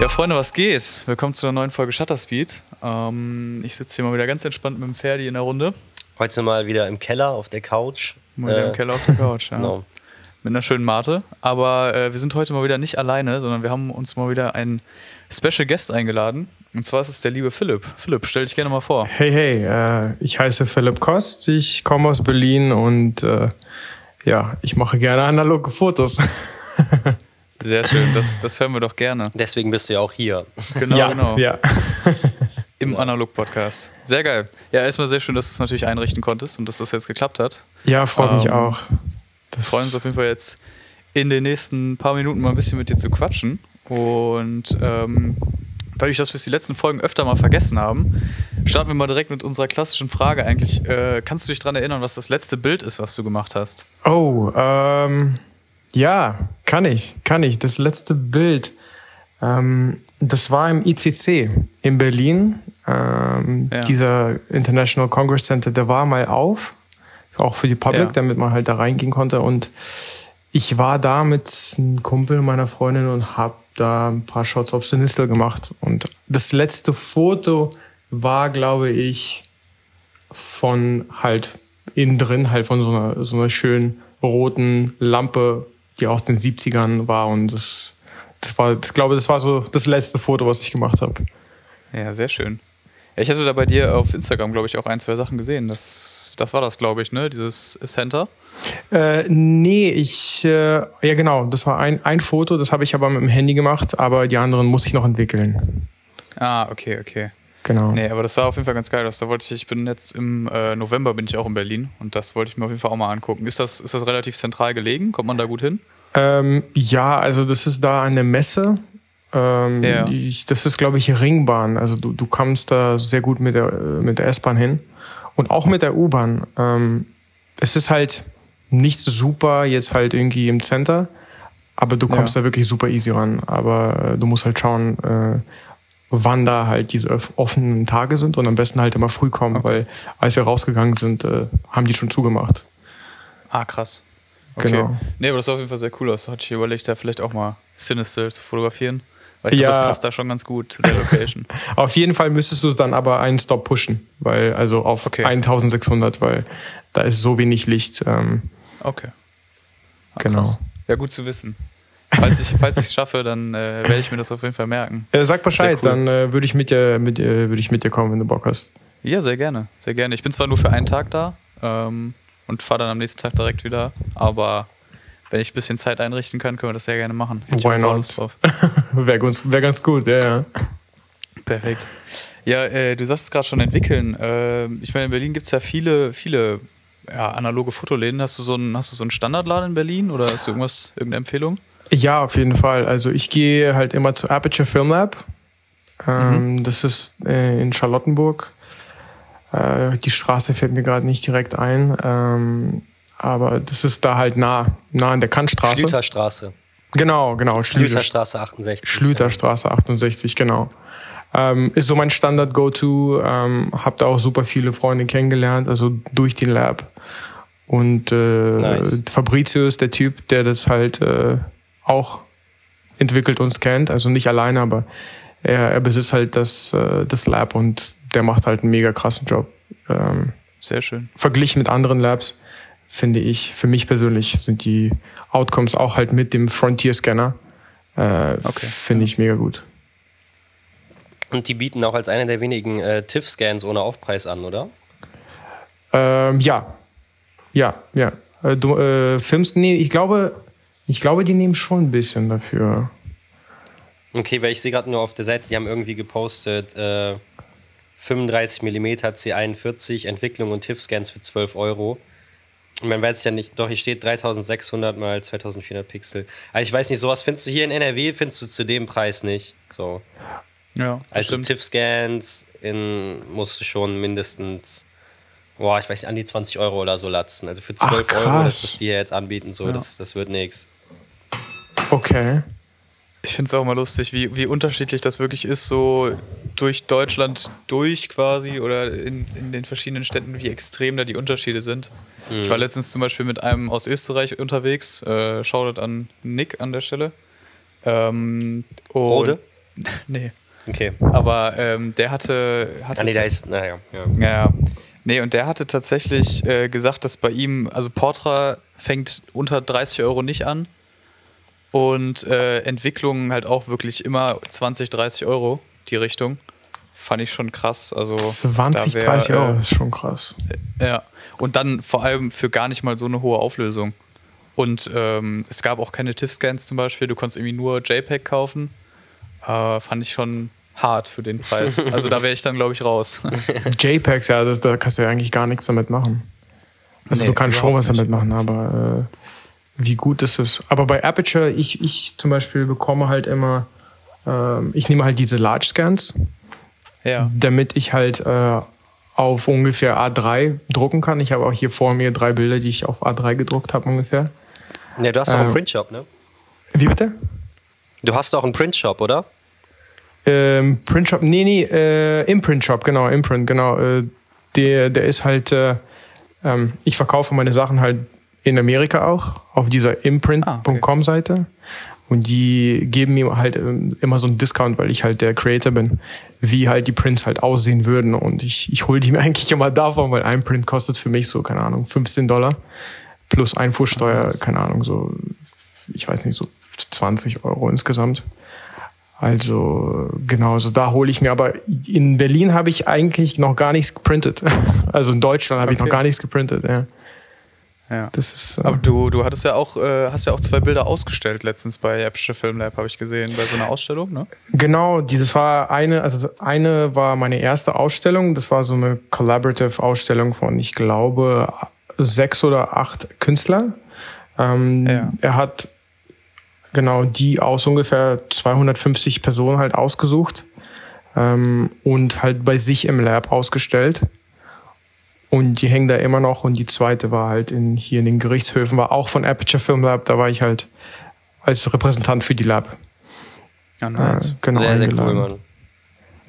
Ja, Freunde, was geht? Willkommen zu einer neuen Folge Shutterspeed. Ähm, ich sitze hier mal wieder ganz entspannt mit dem Ferdi in der Runde. Heute mal wieder im Keller auf der Couch. Mal wieder Äh, im Keller auf der Couch, ja. Genau. Mit einer schönen Mate. Aber äh, wir sind heute mal wieder nicht alleine, sondern wir haben uns mal wieder einen Special Guest eingeladen. Und zwar ist es der liebe Philipp. Philipp, stell dich gerne mal vor. Hey, hey, äh, ich heiße Philipp Kost, ich komme aus Berlin und äh, ja, ich mache gerne analoge Fotos. Sehr schön, das, das hören wir doch gerne. Deswegen bist du ja auch hier. Genau, ja, genau. ja. Im Analog-Podcast. Sehr geil. Ja, erstmal sehr schön, dass du es natürlich einrichten konntest und dass das jetzt geklappt hat. Ja, freut mich Ähm, auch. Wir freuen uns auf jeden Fall jetzt in den nächsten paar Minuten mal ein bisschen mit dir zu quatschen. Und ähm, dadurch, dass wir es die letzten Folgen öfter mal vergessen haben, starten wir mal direkt mit unserer klassischen Frage eigentlich. Äh, kannst du dich daran erinnern, was das letzte Bild ist, was du gemacht hast? Oh, ähm, ja, kann ich, kann ich. Das letzte Bild, ähm, das war im ICC in Berlin. Ähm, Ja. Dieser International Congress Center, der war mal auf, auch für die Public, Ja. damit man halt da reingehen konnte. Und ich war da mit einem Kumpel meiner Freundin und habe da ein paar Shots auf Sinistel gemacht. Und das letzte Foto war, glaube ich, von halt innen drin, halt von so einer, so einer schönen roten Lampe, die aus den 70ern war. Und das, das war, ich glaube, das war so das letzte Foto, was ich gemacht habe. Ja, sehr schön. Ich hatte da bei dir auf Instagram, glaube ich, auch ein, zwei Sachen gesehen. Das, das war das, glaube ich, ne? Dieses Center. Äh, nee, ich, äh, ja genau, das war ein, ein Foto, das habe ich aber mit dem Handy gemacht, aber die anderen muss ich noch entwickeln. Ah, okay, okay. Genau. Nee, aber das sah auf jeden Fall ganz geil aus. Da wollte ich, ich bin jetzt im äh, November bin ich auch in Berlin und das wollte ich mir auf jeden Fall auch mal angucken. Ist das, ist das relativ zentral gelegen? Kommt man da gut hin? Ähm, ja, also das ist da eine Messe. Ähm, Ja. ich, das ist, glaube ich, Ringbahn. Also du, du kommst da sehr gut mit der, mit der S-Bahn hin. Und auch mit der U-Bahn. Ähm, es ist halt nicht super jetzt halt irgendwie im Center, aber du kommst Ja. da wirklich super easy ran. Aber äh, du musst halt schauen, äh, wann da halt diese offenen Tage sind und am besten halt immer früh kommen, weil als wir rausgegangen sind, äh, haben die schon zugemacht. Ah, krass. Okay. Genau. Nee, aber das sah auf jeden Fall sehr cool aus. Hatte ich überlegt, da vielleicht auch mal Sinister zu fotografieren. Weil ich glaube, Ja. das passt da schon ganz gut zu der Location. Auf jeden Fall müsstest du dann aber einen Stop pushen, weil also auf Okay. 1600, weil da ist so wenig Licht. Ähm, Okay. Ah, Genau. krass. Ja, gut zu wissen. Falls ich falls ich es schaffe, dann äh, werde ich mir das auf jeden Fall merken. äh, sag Bescheid, Sehr dann äh, würde ich mit dir mit dir würde ich mit dir kommen, wenn du Bock hast. Ja, sehr gerne. Sehr gerne. Ich bin zwar nur für einen Tag da ähm, und fahre dann am nächsten Tag direkt wieder, aber wenn ich ein bisschen Zeit einrichten kann, können wir das sehr gerne machen. Hätte ich Why not? Wäre ganz, wär ganz gut, ja, ja. Perfekt. Ja, äh, du sagst es gerade schon entwickeln. Ähm, ich meine, in Berlin gibt es ja viele, viele ja, analoge Fotoläden. Hast du so einen, hast du so einen Standardladen in Berlin oder hast du irgendwas, irgendeine Empfehlung? Ja, auf jeden Fall. Also ich gehe halt immer zu Aperture Film Lab. Ähm, Mhm. Das ist äh, in Charlottenburg. Äh, die Straße fällt mir gerade nicht direkt ein. Ähm, aber das ist da halt nah, nah an der Kantstraße. Schlüterstraße. Genau, genau. Schlüter, Schlüterstraße 68. Schlüterstraße 68, genau. Ähm, ist so mein Standard-Go-To. Ähm, hab da auch super viele Freunde kennengelernt, also durch den Lab. Und äh, Nice. Fabrizio ist der Typ, der das halt äh, auch entwickelt und kennt. Also nicht alleine, aber er, er besitzt halt das, äh, das Lab und der macht halt einen mega krassen Job. Ähm, Sehr schön. verglichen mit anderen Labs finde ich, für mich persönlich sind die Outcomes auch halt mit dem Frontier-Scanner, äh, Okay. finde ich mega gut. Und die bieten auch als einer der wenigen äh, TIFF-Scans ohne Aufpreis an, oder? Ähm, ja, ja, ja. Äh, du äh, filmst, nee, ich glaube, ich glaube, die nehmen schon ein bisschen dafür. Okay, weil ich sehe gerade nur auf der Seite, die haben irgendwie gepostet, äh, 35 mm C41, Entwicklung und TIFF-Scans für 12 Euro. Und man weiß ja nicht, doch hier steht 3600 mal 2400 Pixel. Aber ich weiß nicht, sowas findest du hier in NRW, findest du zu dem Preis nicht. So. Ja, Also. TIFF-Scans musst du schon mindestens, boah, ich weiß nicht, an die 20 Euro oder so latzen. Also für 12 Ach, Euro, das, was die hier jetzt anbieten, so, Ja. das, das wird nix. Okay. Ich Ich finde es auch mal lustig, wie, wie unterschiedlich das wirklich ist, so durch Deutschland durch quasi oder in, in den verschiedenen Städten, wie extrem da die Unterschiede sind. Mhm. Ich war letztens zum Beispiel mit einem aus Österreich unterwegs, äh, Shoutout an Nick an der Stelle. Ähm, Rode? nee. Okay. Aber ähm, der hatte. hatte ah, nee, da ist. Naja. Ja. ja. Nee, und der hatte tatsächlich äh, gesagt, dass bei ihm, also Portra fängt unter 30 Euro nicht an und äh, Entwicklungen halt auch wirklich immer 20, 30 Euro die Richtung. Fand ich schon krass. Also 20, wär, 30 Euro äh, ist schon krass. Ja, und dann vor allem für gar nicht mal so eine hohe Auflösung. Und ähm, es gab auch keine TIFF-Scans zum Beispiel, du konntest irgendwie nur JPEG kaufen. Äh, fand ich schon hart für den Preis. Also da wäre ich dann, glaube ich, raus. JPEGs, ja, das, da kannst du ja eigentlich gar nichts damit machen. Also nee, du kannst schon was damit machen, aber äh, wie gut ist es? Aber bei Aperture, ich, ich zum Beispiel bekomme halt immer, äh, ich nehme halt diese Large Scans, ja. damit ich halt äh, auf ungefähr A3 drucken kann. Ich habe auch hier vor mir drei Bilder, die ich auf A3 gedruckt habe ungefähr. Ja, du hast doch ähm, einen Printshop, ne? Wie bitte? Du hast auch einen Printshop, oder? Ähm, Printshop, nee, nee, äh, Imprint-Shop, genau, Imprint, genau. Äh, der, der ist halt, äh, ähm, ich verkaufe meine Sachen halt in Amerika auch, auf dieser imprint.com-Seite. Ah, okay. Und die geben mir halt ähm, immer so einen Discount, weil ich halt der Creator bin, wie halt die Prints halt aussehen würden. Und ich, ich hole die mir eigentlich immer davon, weil ein Print kostet für mich so, keine Ahnung, 15 Dollar plus Einfuhrsteuer, keine Ahnung, so, ich weiß nicht, so 20 Euro insgesamt. Also genau, so da hole ich mir. Aber in Berlin habe ich eigentlich noch gar nichts geprintet. Also in Deutschland habe okay. ich noch gar nichts geprintet. Ja. Ja. Das ist, äh Aber du, du hattest ja auch, äh, hast ja auch zwei Bilder ausgestellt letztens bei Apsche Film Lab, habe ich gesehen, bei so einer Ausstellung, ne? Genau, die, das war eine, also eine war meine erste Ausstellung. Das war so eine Collaborative Ausstellung von, ich glaube, sechs oder acht Künstler. Ähm, ja. Er hat genau die aus ungefähr 250 Personen halt ausgesucht ähm, und halt bei sich im Lab ausgestellt. Und die hängen da immer noch. Und die zweite war halt in, hier in den Gerichtshöfen, war auch von Aperture Film Lab. Da war ich halt als Repräsentant für die Lab. Ja, nice. Äh, genau sehr, sehr cool, Mann.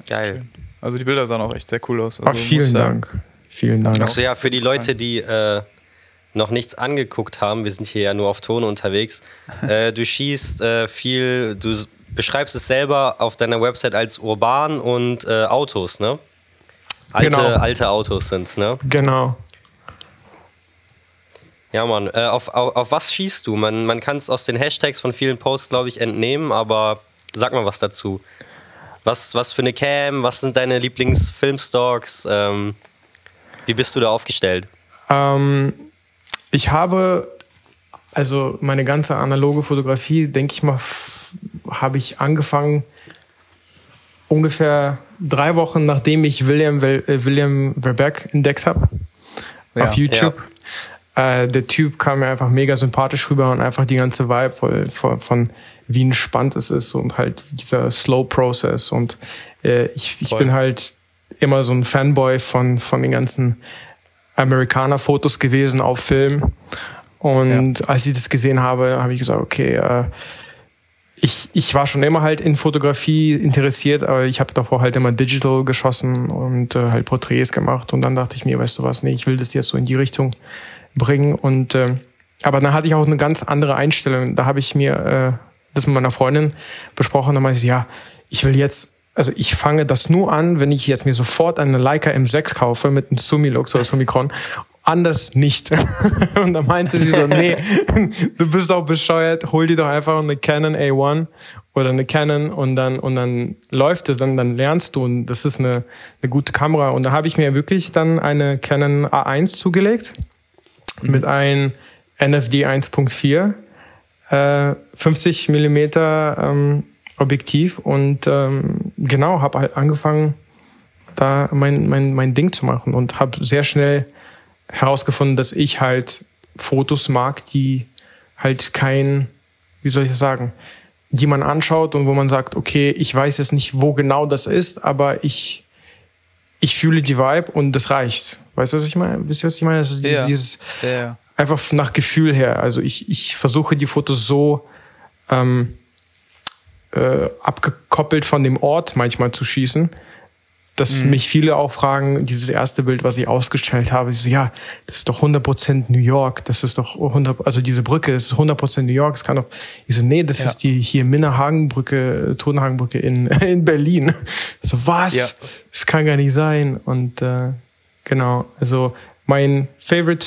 Geil. Also die Bilder sahen auch echt sehr cool aus. Also, Ach, vielen Dank. Vielen Dank. Achso, ja, für die Leute, die äh, noch nichts angeguckt haben, wir sind hier ja nur auf Ton unterwegs. Äh, du schießt äh, viel, du beschreibst es selber auf deiner Website als urban und äh, Autos, ne? Alte, genau. alte Autos sind's, ne? Genau. Ja, Mann. Äh, auf, auf, auf, was schießt du? Man, man kann es aus den Hashtags von vielen Posts, glaube ich, entnehmen, aber sag mal was dazu. Was, was für eine Cam? Was sind deine Lieblingsfilmstocks? Ähm, wie bist du da aufgestellt? Ähm, ich habe, also meine ganze analoge Fotografie, denke ich mal, habe ich angefangen ungefähr drei Wochen, nachdem ich William, äh, William Verbeck entdeckt habe ja, auf YouTube. Ja. Äh, der Typ kam mir einfach mega sympathisch rüber und einfach die ganze Vibe voll, voll, von wie entspannt es ist und halt dieser Slow Process. Und äh, ich, ich bin halt immer so ein Fanboy von, von den ganzen Amerikaner-Fotos gewesen auf Film. Und ja. als ich das gesehen habe, habe ich gesagt, okay, äh, ich, ich war schon immer halt in Fotografie interessiert, aber ich habe davor halt immer digital geschossen und äh, halt Porträts gemacht. Und dann dachte ich mir, weißt du was, nee, ich will das jetzt so in die Richtung bringen. Und äh, aber dann hatte ich auch eine ganz andere Einstellung. Da habe ich mir äh, das mit meiner Freundin besprochen. Dann meinte sie, ja, ich will jetzt, also ich fange das nur an, wenn ich jetzt mir sofort eine Leica M6 kaufe mit einem Sumilux oder Summicron anders nicht. und da meinte sie so, nee, du bist doch bescheuert, hol dir doch einfach eine Canon A1 oder eine Canon und dann, und dann läuft es, dann, dann lernst du und das ist eine, eine gute Kamera. Und da habe ich mir wirklich dann eine Canon A1 zugelegt mit einem NFD 1.4, äh, 50 Millimeter ähm, Objektiv und ähm, genau, habe halt angefangen, da mein, mein, mein Ding zu machen und habe sehr schnell herausgefunden, dass ich halt Fotos mag, die halt kein, wie soll ich das sagen, die man anschaut und wo man sagt, okay, ich weiß jetzt nicht, wo genau das ist, aber ich, ich fühle die Vibe und das reicht. Weißt du, was ich meine? Wisst ihr, was ich meine? Das ist dieses, ja. dieses ja. einfach nach Gefühl her. Also ich, ich versuche die Fotos so ähm, äh, abgekoppelt von dem Ort manchmal zu schießen. Dass Mhm. mich viele auch fragen, dieses erste Bild, was ich ausgestellt habe, ich so, ja, das ist doch 100% New York, das ist doch 100, also diese Brücke, das ist 100% New York, das kann doch, ich so, nee, das Ja. ist die hier Minna-Hagenbrücke, Totenhagenbrücke in, in Berlin. So, was? Ja. Das kann gar nicht sein. Und äh, genau, also mein Favorite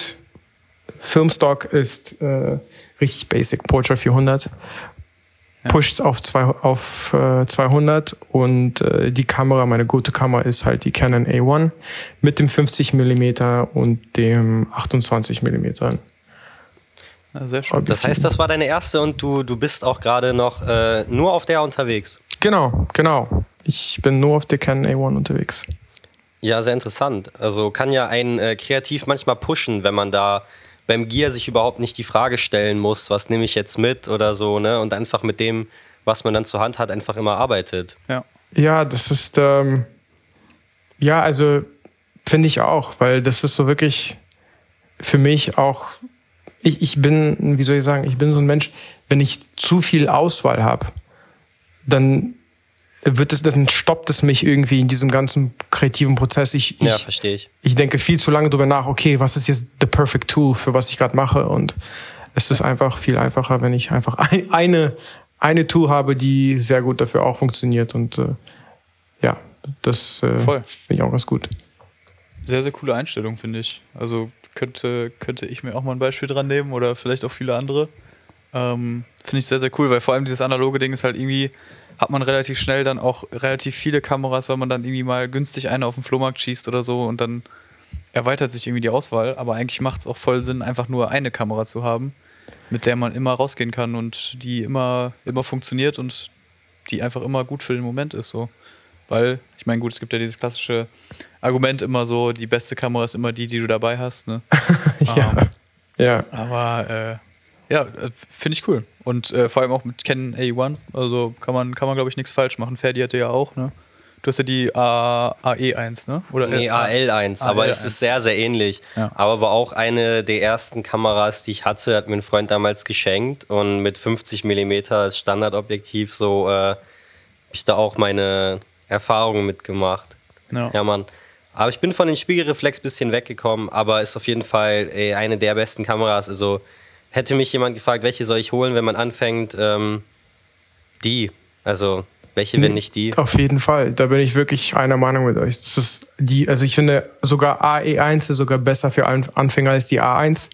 Filmstock ist äh, richtig basic, Portrait 400. Pusht auf, zwei, auf äh, 200 und äh, die Kamera, meine gute Kamera ist halt die Canon A1 mit dem 50 mm und dem 28 mm. Ja, sehr schön. Das heißt, das war deine erste und du, du bist auch gerade noch äh, nur auf der unterwegs. Genau, genau. Ich bin nur auf der Canon A1 unterwegs. Ja, sehr interessant. Also kann ja einen äh, kreativ manchmal pushen, wenn man da beim Gear sich überhaupt nicht die Frage stellen muss, was nehme ich jetzt mit oder so, ne? Und einfach mit dem, was man dann zur Hand hat, einfach immer arbeitet. Ja. Ja, das ist, ähm, ja, also finde ich auch, weil das ist so wirklich für mich auch, ich, ich bin, wie soll ich sagen, ich bin so ein Mensch, wenn ich zu viel Auswahl habe, dann wird es, dann stoppt es mich irgendwie in diesem ganzen kreativen Prozess. Ich, Ja, ich, verstehe ich. ich denke viel zu lange drüber nach, okay, was ist jetzt the perfect tool für was ich gerade mache und es ist einfach viel einfacher, wenn ich einfach ein, eine, eine Tool habe, die sehr gut dafür auch funktioniert und äh, ja, das äh, Voll. finde ich auch ganz gut. Sehr, sehr coole Einstellung, finde ich. Also könnte, könnte ich mir auch mal ein Beispiel dran nehmen oder vielleicht auch viele andere. Ähm, finde ich sehr, sehr cool, weil vor allem dieses analoge Ding ist halt irgendwie, hat man relativ schnell dann auch relativ viele Kameras, weil man dann irgendwie mal günstig eine auf dem Flohmarkt schießt oder so und dann erweitert sich irgendwie die Auswahl. Aber eigentlich macht es auch voll Sinn, einfach nur eine Kamera zu haben, mit der man immer rausgehen kann und die immer, immer funktioniert und die einfach immer gut für den Moment ist. So. Weil, ich meine, gut, es gibt ja dieses klassische Argument immer so, die beste Kamera ist immer die, die du dabei hast. Ne? ja. Ähm, ja. aber äh, ja, äh, finde ich cool. Und äh, vor allem auch mit Canon A1. Also kann man, kann man glaube ich, nichts falsch machen. Ferdi hatte ja auch, ne? Du hast ja die A, AE1, ne? Oder Nee, äh, AL1, aber es AL1. ist sehr, sehr ähnlich. Ja. Aber war auch eine der ersten Kameras, die ich hatte, hat mir ein Freund damals geschenkt und mit 50 mm als Standardobjektiv so äh, habe ich da auch meine Erfahrungen mitgemacht. Ja. Ja, Mann. Aber ich bin von den Spiegelreflex bisschen weggekommen, aber ist auf jeden Fall ey, eine der besten Kameras. Also hätte mich jemand gefragt, welche soll ich holen, wenn man anfängt, ähm, die. Also welche, wenn nicht die? Auf jeden Fall, da bin ich wirklich einer Meinung mit euch. Das ist die, also ich finde sogar AE1 ist sogar besser für An- Anfänger als die A1,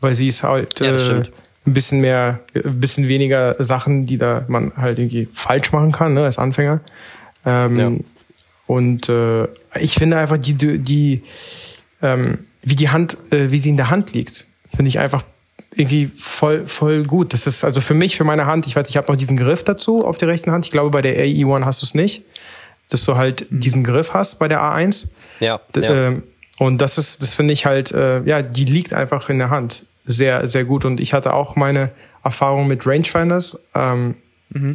weil sie ist halt Ja, äh, ein bisschen mehr, ein bisschen weniger Sachen, die da man halt irgendwie falsch machen kann, ne, als Anfänger. Ähm, Ja. Und äh, ich finde einfach die, die, die ähm, wie die Hand, äh, wie sie in der Hand liegt, finde ich einfach irgendwie voll, voll gut. Das ist also für mich, für meine Hand, ich weiß, ich habe noch diesen Griff dazu auf der rechten Hand. Ich glaube, bei der AE1 hast du es nicht, dass du halt diesen Griff hast bei der A1. Ja, D- ja. Ähm, und das ist, das finde ich halt, äh, ja, die liegt einfach in der Hand. Sehr, sehr gut. Und ich hatte auch meine Erfahrung mit Rangefinders. Ähm,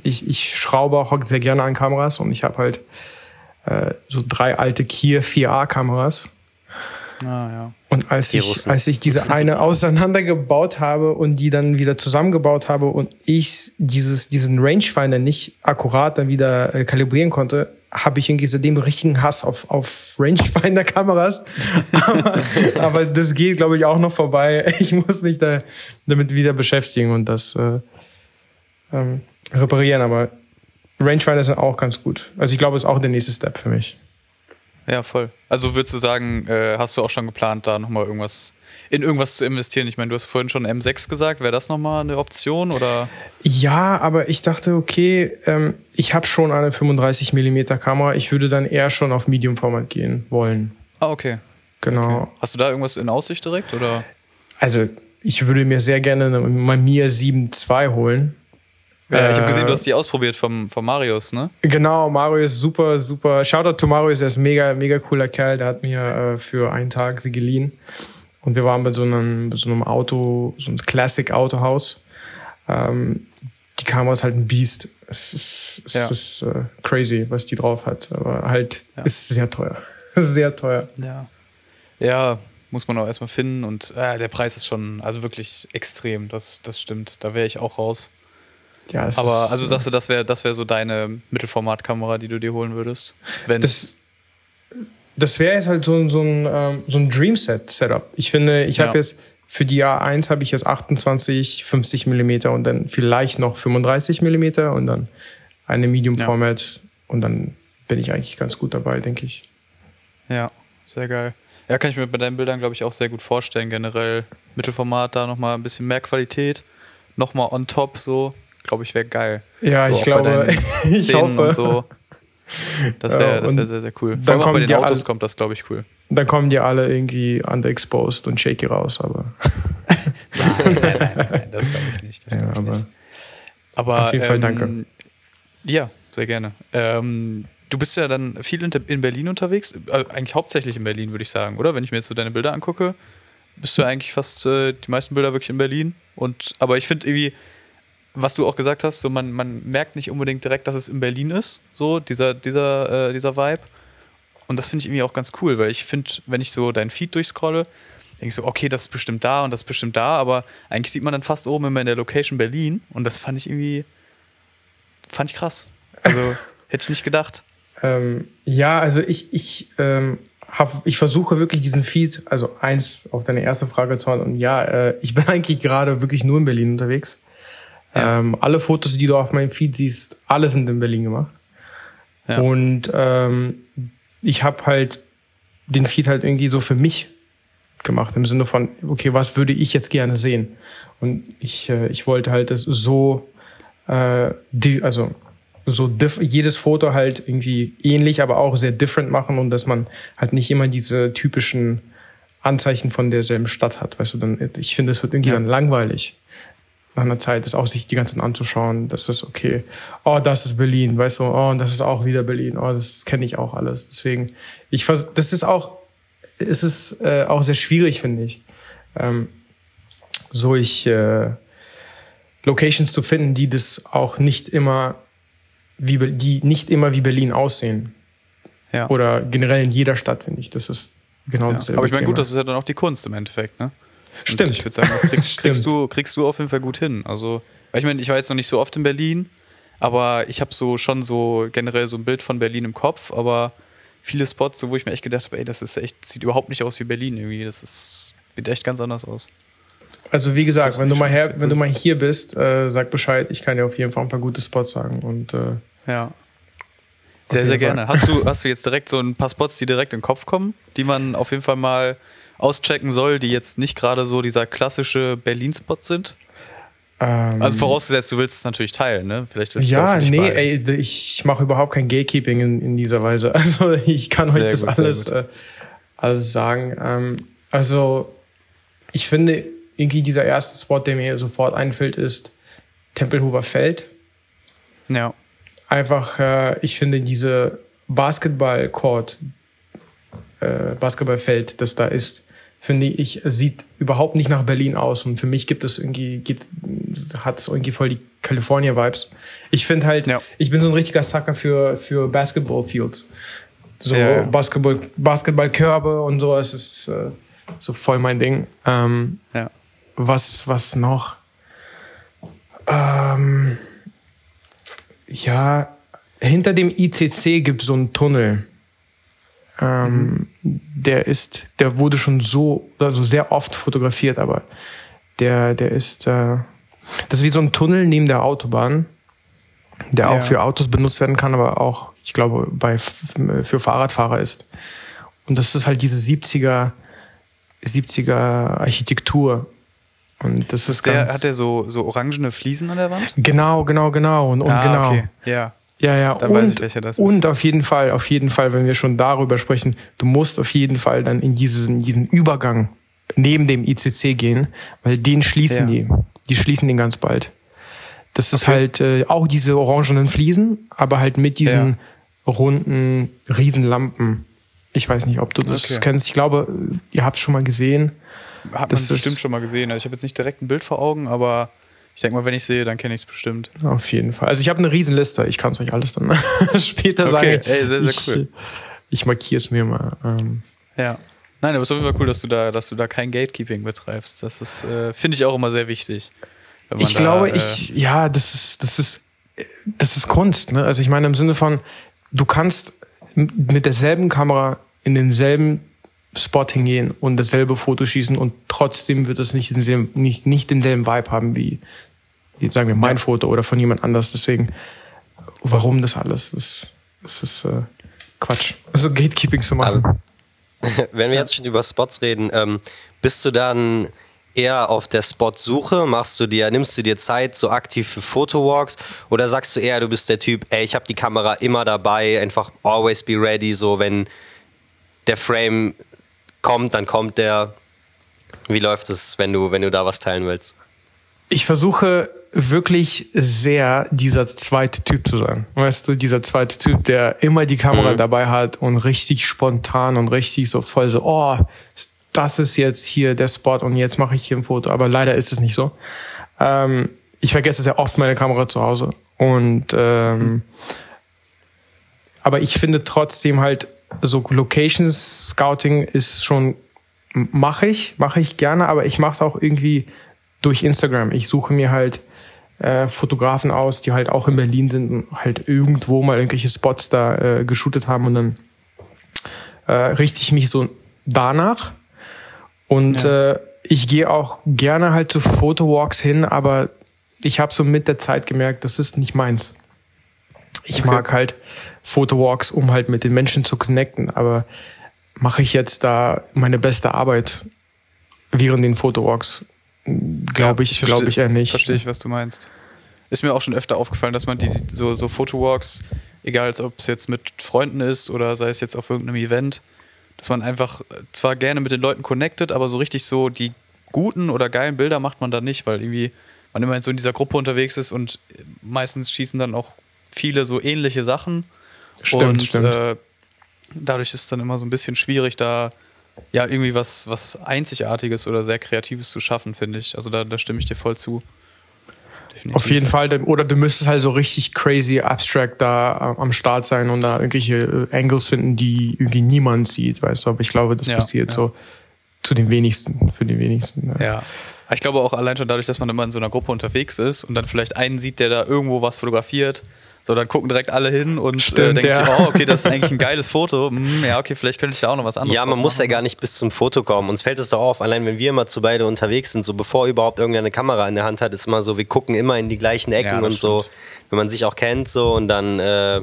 ich, ich schraube auch sehr gerne an Kameras und ich habe halt äh, so drei alte Kier 4A-Kameras. Ah, ja. Und als Die ich, Russen. als ich diese eine auseinandergebaut habe und die dann wieder zusammengebaut habe und ich dieses, diesen Rangefinder nicht akkurat dann wieder äh, kalibrieren konnte, habe ich irgendwie seitdem richtigen Hass auf, auf Rangefinder-Kameras. aber, aber das geht, glaube ich, auch noch vorbei. Ich muss mich da damit wieder beschäftigen und das äh, ähm, reparieren. Aber Rangefinder sind auch ganz gut. Also ich glaube, es ist auch der nächste Step für mich. Ja, voll. Also würdest du sagen, äh, hast du auch schon geplant, da nochmal irgendwas in irgendwas zu investieren? Ich meine, du hast vorhin schon M6 gesagt. Wäre das nochmal eine Option oder? Ja, aber ich dachte, okay, ähm, ich habe schon eine 35 mm Kamera. Ich würde dann eher schon auf Medium-Format gehen wollen. Ah, okay. Genau. okay. Hast du da irgendwas in Aussicht direkt oder? Also ich würde mir sehr gerne eine Mamiya 7.2 holen. Ja, ich habe Äh, gesehen, du hast die ausprobiert vom, vom Marius, ne? Genau, Mario ist super, super. Shoutout to Marius, er ist mega, mega cooler Kerl. Der hat mir äh, für einen Tag sie geliehen. Und wir waren bei so einem, bei so einem Auto, so einem Classic-Autohaus. Ähm, die Kamera ist halt ein Biest. Es ist, es Ja. ist äh, crazy, was die drauf hat. Aber halt Ja. ist sehr teuer. sehr teuer. Ja. Ja, muss man auch erstmal finden und äh, der Preis ist schon, also wirklich extrem, das, das stimmt. Da wäre ich auch raus. Ja, Aber also sagst du, das wäre das wär so deine Mittelformatkamera, die du dir holen würdest? Wenn Das- das wäre jetzt halt so, ein- so ein, ähm, so ein Dream-Set-Setup. Ich finde, ich Ja. habe jetzt für die A1 habe ich jetzt 28, 50 Millimeter und dann vielleicht noch 35 Millimeter und dann eine Medium-Format und dann bin ich eigentlich ganz gut dabei, denke ich. Ja, sehr geil. Ja, kann ich mir bei deinen Bildern, glaube ich, auch sehr gut vorstellen. Generell Mittelformat, da nochmal ein bisschen mehr Qualität. Nochmal on top, so. Glaube ich, wäre geil. Ja, so ich glaube, ich hoffe. und so. Das wäre Ja, wär sehr, sehr cool. dann Vor allem bei den die Autos alle- kommt das, glaube ich, cool. Dann kommen die alle irgendwie underexposed und shaky raus, aber Nein, nein, nein, nein, das glaube ich nicht. Das Ja, ich aber nicht. Aber auf jeden Fall ähm, danke. Ja, sehr gerne. Ähm, du bist ja dann viel in, in Berlin unterwegs, äh, eigentlich hauptsächlich in Berlin, würde ich sagen, oder? Wenn ich mir jetzt so deine Bilder angucke, bist du eigentlich fast äh, die meisten Bilder wirklich in Berlin. Und aber ich finde irgendwie, was du auch gesagt hast, so man, man merkt nicht unbedingt direkt, dass es in Berlin ist, so dieser, dieser, äh, dieser Vibe. Und das finde ich irgendwie auch ganz cool, weil ich finde, wenn ich so deinen Feed durchscrolle, denke ich so, okay, das ist bestimmt da und das ist bestimmt da, aber eigentlich sieht man dann fast oben immer in der Location Berlin und das fand ich irgendwie, fand ich krass. Also hätte ich nicht gedacht. Ähm, ja, also ich, ich, ähm, hab, ich versuche wirklich diesen Feed, also eins auf deine erste Frage zu antworten. Ja, äh, ich bin eigentlich gerade wirklich nur in Berlin unterwegs. Ja. Ähm, alle Fotos, die du auf meinem Feed siehst, alle sind in Berlin gemacht. Ja. Und ähm, ich habe halt den Feed halt irgendwie so für mich gemacht, im Sinne von, okay, was würde ich jetzt gerne sehen? Und ich, äh, ich wollte halt das so, äh, die, also so jedes Foto halt irgendwie ähnlich, aber auch sehr different machen und dass man halt nicht immer diese typischen Anzeichen von derselben Stadt hat. Weißt du, dann, ich finde, es wird irgendwie Ja. dann langweilig nach einer Zeit, das auch sich die ganze Zeit anzuschauen. Das ist okay. Oh, das ist Berlin, weißt du, oh, und das ist auch wieder Berlin. Oh, das kenne ich auch alles. Deswegen, ich vers das ist auch, es ist äh, auch sehr schwierig, finde ich. Ähm, so ich äh, Locations zu finden, die das auch nicht immer wie die nicht immer wie Berlin aussehen. Ja. Oder generell in jeder Stadt, finde ich. Das ist genau ja. dasselbe. Aber ich meine, gut, das ist ja dann auch die Kunst im Endeffekt, ne? Und Stimmt. Ich würde sagen, das kriegst, kriegst, du, kriegst du auf jeden Fall gut hin. Also, ich meine, ich war jetzt noch nicht so oft in Berlin, aber ich habe so schon so generell so ein Bild von Berlin im Kopf, aber viele Spots, so, wo ich mir echt gedacht habe, ey, das ist echt, sieht überhaupt nicht aus wie Berlin irgendwie. Das ist, sieht echt ganz anders aus. Also wie gesagt, wenn du mal her, wenn du mal hier bist, äh, sag Bescheid. Ich kann dir auf jeden Fall ein paar gute Spots sagen. Und äh, Ja. Sehr, sehr Fall. gerne. Hast du, hast du jetzt direkt so ein paar Spots, die direkt in den Kopf kommen, die man auf jeden Fall mal auschecken soll, die jetzt nicht gerade so dieser klassische Berlin-Spot sind? ähm, Also vorausgesetzt, du willst es natürlich teilen, ne? Vielleicht willst du ja, nicht nee, ey, ich mache überhaupt kein Gatekeeping in, in dieser Weise. Also ich kann Sehr euch das gut, alles, äh, alles sagen. Ähm, also ich finde irgendwie dieser erste Spot, der mir sofort einfällt, ist Tempelhofer Feld. Ja. einfach, äh, ich finde diese Basketball-Court, äh, Basketballfeld, das da ist, finde ich, sieht überhaupt nicht nach Berlin aus. Und für mich gibt es irgendwie, geht, hat es irgendwie voll die California-Vibes. Ich finde halt, Ja. ich bin so ein richtiger Sucker für, für Basketball-Fields. So Ja. Basketball, Basketballkörbe und so, es ist äh, so voll mein Ding. Ähm, Ja. was, was noch? Ähm, ja, hinter dem ICC gibt es so einen Tunnel. Ähm, Der ist, der wurde schon so, also sehr oft fotografiert, aber der, der ist, äh, das ist wie so ein Tunnel neben der Autobahn, der Ja. auch für Autos benutzt werden kann, aber auch, ich glaube, bei, für Fahrradfahrer ist. Und das ist halt diese 70er, 70er Architektur. Und das ist Der, ganz, hat der so, so orangene Fliesen an der Wand? Genau, genau, genau. Und, und ah, genau. okay. Ja. Ja, ja. Dann und, weiß ich, welcher das ist. Und auf jeden Fall, auf jeden Fall, wenn wir schon darüber sprechen, du musst auf jeden Fall dann in diesen, diesen Übergang neben dem ICC gehen, weil den schließen Ja. die. Die schließen den ganz bald. Das ist Okay. halt äh, auch diese orangenen Fliesen, aber halt mit diesen runden Riesenlampen. Ich weiß nicht, ob du das Okay. kennst. Ich glaube, ihr habt es schon mal gesehen. Hat man Das ist- bestimmt schon mal gesehen. Also ich habe jetzt nicht direkt ein Bild vor Augen, aber ich denke mal, wenn ich sehe, dann kenne ich es bestimmt. Auf jeden Fall. Also ich habe eine Riesenliste. Ich kann es euch alles dann später Okay, sagen. ey, sehr, sehr ich, cool. Ich markiere es mir mal. Ähm, Ja. Nein, aber es ist auf jeden Fall cool, dass du da, dass du da kein Gatekeeping betreibst. Das ist, äh, finde ich auch immer sehr wichtig. Ich da, glaube, äh, ich, ja, das ist, das ist, das ist Kunst, ne? Also ich meine im Sinne von, du kannst mit derselben Kamera in denselben Spot hingehen und dasselbe Foto schießen und trotzdem wird es nicht denselben, nicht, nicht denselben Vibe haben wie, jetzt sagen wir, mein ja. Foto oder von jemand anders. Deswegen, warum das alles? Das, das ist äh, Quatsch. Also Gatekeeping zu machen. Aber, wenn wir jetzt schon über Spots reden, ähm, bist du dann eher auf der Spot-Suche? Machst du dir, nimmst du dir Zeit so aktiv für Fotowalks? Oder sagst du eher, du bist der Typ, ey, ich habe die Kamera immer dabei, einfach always be ready, so wenn der Frame kommt, dann kommt der. Wie läuft es, wenn du, wenn du da was teilen willst? Ich versuche wirklich sehr dieser zweite Typ zu sein. Weißt du, dieser zweite Typ, der immer die Kamera mhm. dabei hat und richtig spontan und richtig so voll so, oh, das ist jetzt hier der Spot und jetzt mache ich hier ein Foto. Aber leider ist es nicht so. Ähm, ich vergesse sehr oft meine Kamera zu Hause. Und ähm, mhm. aber ich finde trotzdem halt, so Location Scouting ist schon, mache ich, mache ich gerne, aber ich mache es auch irgendwie durch Instagram. Ich suche mir halt äh, Fotografen aus, die halt auch in Berlin sind und halt irgendwo mal irgendwelche Spots da äh, geshootet haben und dann äh, richte ich mich so danach. Und ja. äh, ich gehe auch gerne halt zu Fotowalks hin, aber ich habe so mit der Zeit gemerkt, das ist nicht meins. Ich okay. mag halt Fotowalks, um halt mit den Menschen zu connecten, aber mache ich jetzt da meine beste Arbeit während den Fotowalks? Glaube ich, ja, glaube ich eher nicht. Verstehe ich, was du meinst. Ist mir auch schon öfter aufgefallen, dass man die so, so Fotowalks, egal ob es jetzt mit Freunden ist oder sei es jetzt auf irgendeinem Event, dass man einfach zwar gerne mit den Leuten connectet, aber so richtig so die guten oder geilen Bilder macht man da nicht, weil irgendwie man immer so in dieser Gruppe unterwegs ist und meistens schießen dann auch viele so ähnliche Sachen. Stimmt, und stimmt. Äh, dadurch ist es dann immer so ein bisschen schwierig, da ja irgendwie was, was Einzigartiges oder sehr Kreatives zu schaffen, finde ich. Also da, da stimme ich dir voll zu. Definitiv. Auf jeden Fall. Oder du müsstest halt so richtig crazy abstract da am Start sein und da irgendwelche äh, Angles finden, die irgendwie niemand sieht, weißt du. Aber ich glaube, das ja, passiert ja. so zu den wenigsten, für die wenigsten. Ja. ja. Ich glaube auch allein schon dadurch, dass man immer in so einer Gruppe unterwegs ist und dann vielleicht einen sieht, der da irgendwo was fotografiert so, dann gucken direkt alle hin und äh, Stimmt, äh, denken ja. sich, oh, okay, das ist eigentlich ein geiles Foto. Hm, ja, okay, vielleicht könnte ich da auch noch was anderes Ja, man muss ja gar nicht bis zum Foto kommen. Uns fällt es doch auf, allein wenn wir immer zu beide unterwegs sind, so bevor überhaupt irgendeine Kamera in der Hand hat, ist immer so, wir gucken immer in die gleichen Ecken ja, und so, wenn man sich auch kennt so und dann äh,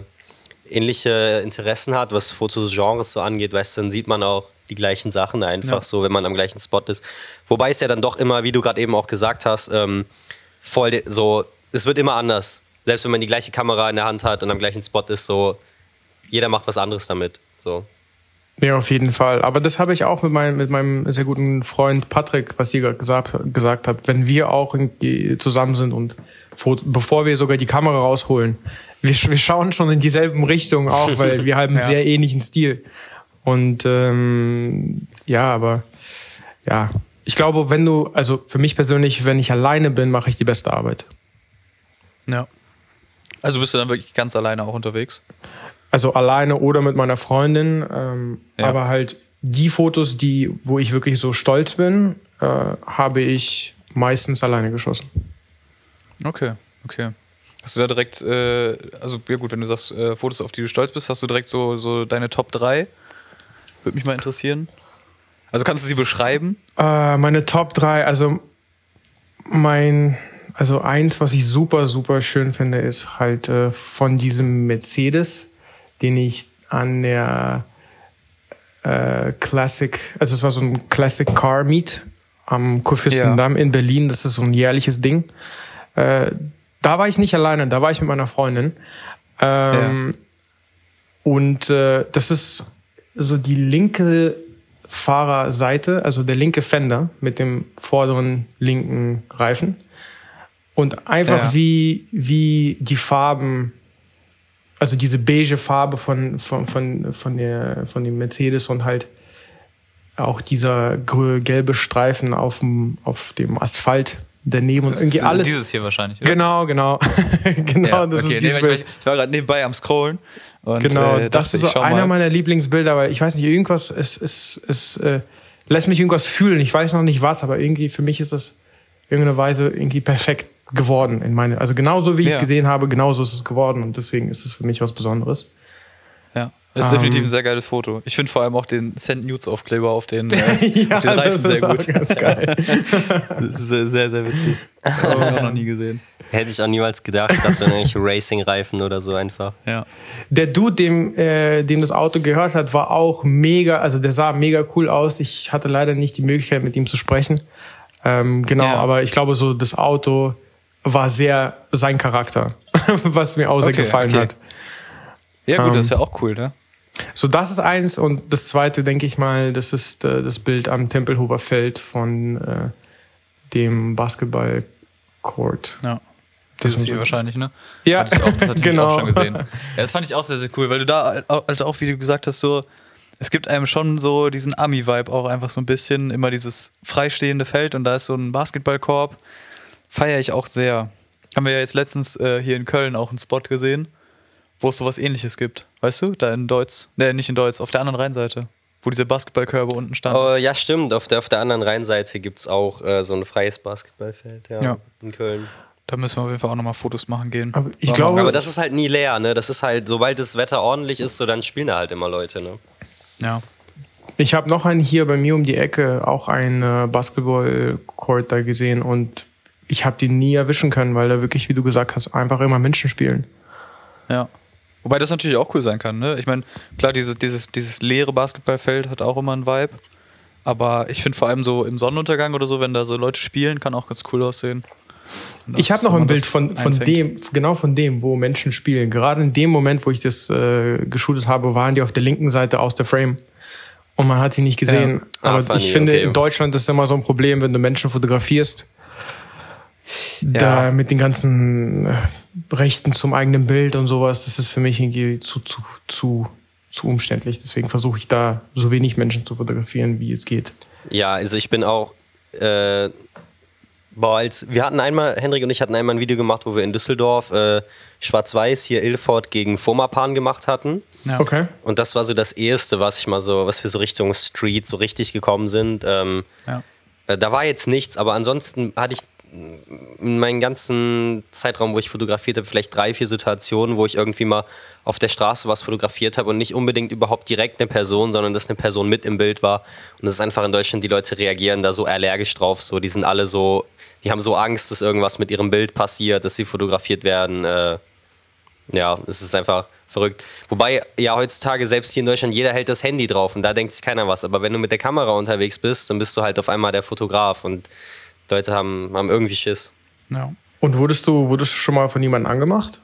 ähnliche Interessen hat, was Fotogenres so angeht, weißt dann sieht man auch die gleichen Sachen einfach ja. so, wenn man am gleichen Spot ist. Wobei es ja dann doch immer, wie du gerade eben auch gesagt hast, ähm, voll so, es wird immer anders selbst wenn man die gleiche Kamera in der Hand hat und am gleichen Spot ist, so, jeder macht was anderes damit. So. Ja, auf jeden Fall. Aber das habe ich auch mit, mein, mit meinem sehr guten Freund Patrick, was ihr gerade gesagt, gesagt habt. Wenn wir auch zusammen sind und bevor wir sogar die Kamera rausholen, wir, wir schauen schon in dieselben Richtungen auch, weil wir haben einen ja. sehr ähnlichen Stil. Und ähm, ja, aber ja, ich glaube, wenn du, also für mich persönlich, wenn ich alleine bin, mache ich die beste Arbeit. Ja. Also bist du dann wirklich ganz alleine auch unterwegs? Also alleine oder mit meiner Freundin. Ähm, ja. Aber halt die Fotos, die, wo ich wirklich so stolz bin, äh, habe ich meistens alleine geschossen. Okay, okay. Hast du da direkt, äh, also ja gut, wenn du sagst, äh, Fotos, auf die du stolz bist, hast du direkt so, so deine Top 3? Würde mich mal interessieren. Also kannst du sie beschreiben? Äh, meine Top 3, also mein also eins, was ich super, super schön finde, ist halt äh, von diesem Mercedes, den ich an der äh, Classic, also es war so ein Classic Car Meet am Kurfürstendamm ja. in Berlin. Das ist so ein jährliches Ding. Äh, da war ich nicht alleine, da war ich mit meiner Freundin. Ähm, ja. Und äh, das ist so die linke Fahrerseite, also der linke Fender mit dem vorderen linken Reifen. Und einfach ja. wie, wie die Farben, also diese beige Farbe von, von, von, von, der, von dem Mercedes und halt auch dieser gelbe Streifen auf dem, auf dem Asphalt daneben und irgendwie alles. Dieses hier wahrscheinlich. Oder? Genau, genau. genau, ja, das okay, ist dieses nee, ich, ich, war gerade nebenbei am Scrollen. Und, genau, äh, das ist so einer meiner Lieblingsbilder, weil ich weiß nicht, irgendwas, es, es, es äh, lässt mich irgendwas fühlen. Ich weiß noch nicht was, aber irgendwie für mich ist das irgendeine Weise irgendwie perfekt geworden in meine, also genauso wie ich es Ja. gesehen habe, genauso ist es geworden und deswegen ist es für mich was Besonderes. Ja. Das ist Ähm. definitiv ein sehr geiles Foto. Ich finde vor allem auch den Send Nudes Aufkleber auf den, äh, auf den Reifen sehr auch gut. ganz geil. Das ist sehr, sehr, witzig. Habe ich auch noch nie gesehen. Hätte ich auch niemals gedacht, dass wir irgendwelche Racing-Reifen oder so einfach. Ja. Der Dude, dem, äh, dem das Auto gehört hat, war auch mega, also der sah mega cool aus. Ich hatte leider nicht die Möglichkeit, mit ihm zu sprechen. Ähm, genau, Ja. aber ich glaube, so das Auto war sehr sein Charakter, was mir auch sehr Okay, gefallen okay. hat. Ja, gut, Ähm. das ist ja auch cool, ne? So, das ist eins und das zweite, denke ich mal, das ist äh, das Bild am Tempelhofer Feld von äh, dem Basketball-Court. Ja. Das ist- hier wahrscheinlich, ne? Ja, Hatte ich auch, das hatte ich genau. auch schon gesehen. Ja, das fand ich auch sehr, sehr cool, weil du da halt auch, wie du gesagt hast, so, es gibt einem schon so diesen Ami-Vibe auch einfach so ein bisschen, immer dieses freistehende Feld und da ist so ein Basketballkorb. Feiere ich auch sehr. Haben wir ja jetzt letztens äh, hier in Köln auch einen Spot gesehen, wo es sowas ähnliches gibt. Weißt du? Da in Deutsch. Ne, nicht in Deutsch, auf der anderen Rheinseite. Wo diese Basketballkörbe unten standen. Oh, ja, stimmt. Auf der, auf der anderen Rheinseite gibt es auch äh, so ein freies Basketballfeld ja, Ja. in Köln. Da müssen wir auf jeden Fall auch nochmal Fotos machen gehen. Aber ich glaube- Aber das ist halt nie leer, ne? Das ist halt, sobald das Wetter ordentlich ist, so dann spielen da halt immer Leute, ne? Ja. Ich habe noch einen hier bei mir um die Ecke, auch einen äh, Basketball-Court da gesehen und ich habe den nie erwischen können, weil da wirklich, wie du gesagt hast, einfach immer Menschen spielen. Ja. Wobei das natürlich auch cool sein kann, ne? Ich meine, klar, diese, dieses, dieses leere Basketballfeld hat auch immer einen Vibe. Aber ich finde vor allem so im Sonnenuntergang oder so, wenn da so Leute spielen, kann auch ganz cool aussehen. Und Ich das- habe noch ein Bild das von, von einfängt. dem, genau von dem, wo Menschen spielen. Gerade in dem Moment, wo ich das äh, geshootet habe, waren die auf der linken Seite aus der Frame. Und man hat sie nicht gesehen. Ah, Aber funny, ich finde, okay. in Deutschland ist immer so ein Problem, wenn du Menschen fotografierst. Ja. Da mit den ganzen äh, Rechten zum eigenen Bild und sowas, das ist für mich irgendwie zu, zu, zu, zu umständlich. Deswegen versuche ich da so wenig Menschen zu fotografieren, wie es geht. Ja, also ich bin auch. Äh, boah, als, wir hatten einmal, Hendrik und ich hatten einmal ein Video gemacht, wo wir in Düsseldorf äh, Schwarz-Weiß hier Ilford gegen Fomapan gemacht hatten. Ja. Okay. Und das war so das erste, was ich mal so, was wir so Richtung Street so richtig gekommen sind. Ähm, Ja. äh, da war jetzt nichts, aber ansonsten hatte ich in meinem ganzen Zeitraum, wo ich fotografiert habe, vielleicht drei, vier Situationen, wo ich irgendwie mal auf der Straße was fotografiert habe und nicht unbedingt überhaupt direkt eine Person, sondern dass eine Person mit im Bild war. Und das ist einfach in Deutschland, die Leute reagieren da so allergisch drauf. So, die sind alle so, die haben so Angst, dass irgendwas mit ihrem Bild passiert, dass sie fotografiert werden. Äh, ja, es ist einfach verrückt. Wobei ja heutzutage selbst hier in Deutschland jeder hält das Handy drauf und da denkt sich keiner was. Aber wenn du mit der Kamera unterwegs bist, dann bist du halt auf einmal der Fotograf und Leute haben, haben irgendwie Schiss. Ja. Und wurdest du, wurdest du schon mal von jemandem angemacht?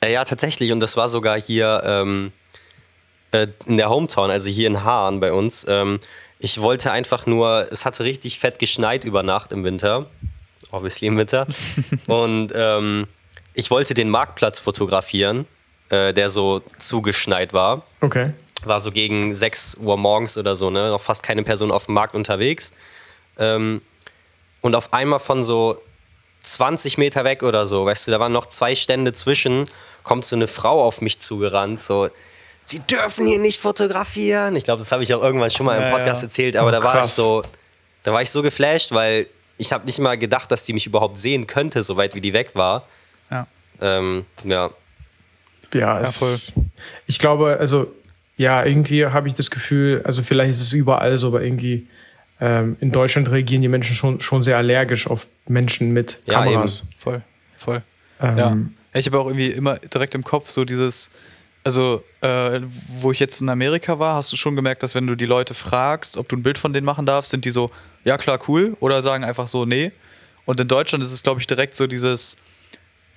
Äh, ja, tatsächlich. Und das war sogar hier ähm, äh, in der Hometown, also hier in Hahn bei uns. Ähm, ich wollte einfach nur, es hatte richtig fett geschneit über Nacht im Winter. Obviously im Winter. und ähm, ich wollte den Marktplatz fotografieren, äh, der so zugeschneit war. Okay. war so gegen 6 Uhr morgens oder so, ne? Noch fast keine Person auf dem Markt unterwegs. Ähm, und auf einmal von so 20 Meter weg oder so, weißt du, da waren noch zwei Stände zwischen, kommt so eine Frau auf mich zugerannt, so, sie dürfen hier nicht fotografieren. Ich glaube, das habe ich auch irgendwann schon mal im Ja, Podcast ja. erzählt, aber Oh, da war ich krass. so, da war ich so geflasht, weil ich habe nicht mal gedacht, dass die mich überhaupt sehen könnte, so weit wie die weg war. Ja. Ähm, ja, Ja, es, voll. ich glaube, also ja, irgendwie habe ich das Gefühl, also vielleicht ist es überall so, aber irgendwie ähm, in Deutschland reagieren die Menschen schon, schon sehr allergisch auf Menschen mit Ja, Kameras. Voll, voll. Ähm, Ja. Ich habe auch irgendwie immer direkt im Kopf so dieses, also äh, wo ich jetzt in Amerika war, hast du schon gemerkt, dass wenn du die Leute fragst, ob du ein Bild von denen machen darfst, sind die so, ja klar, cool, oder sagen einfach so, nee. Und in Deutschland ist es, glaube ich, direkt so dieses,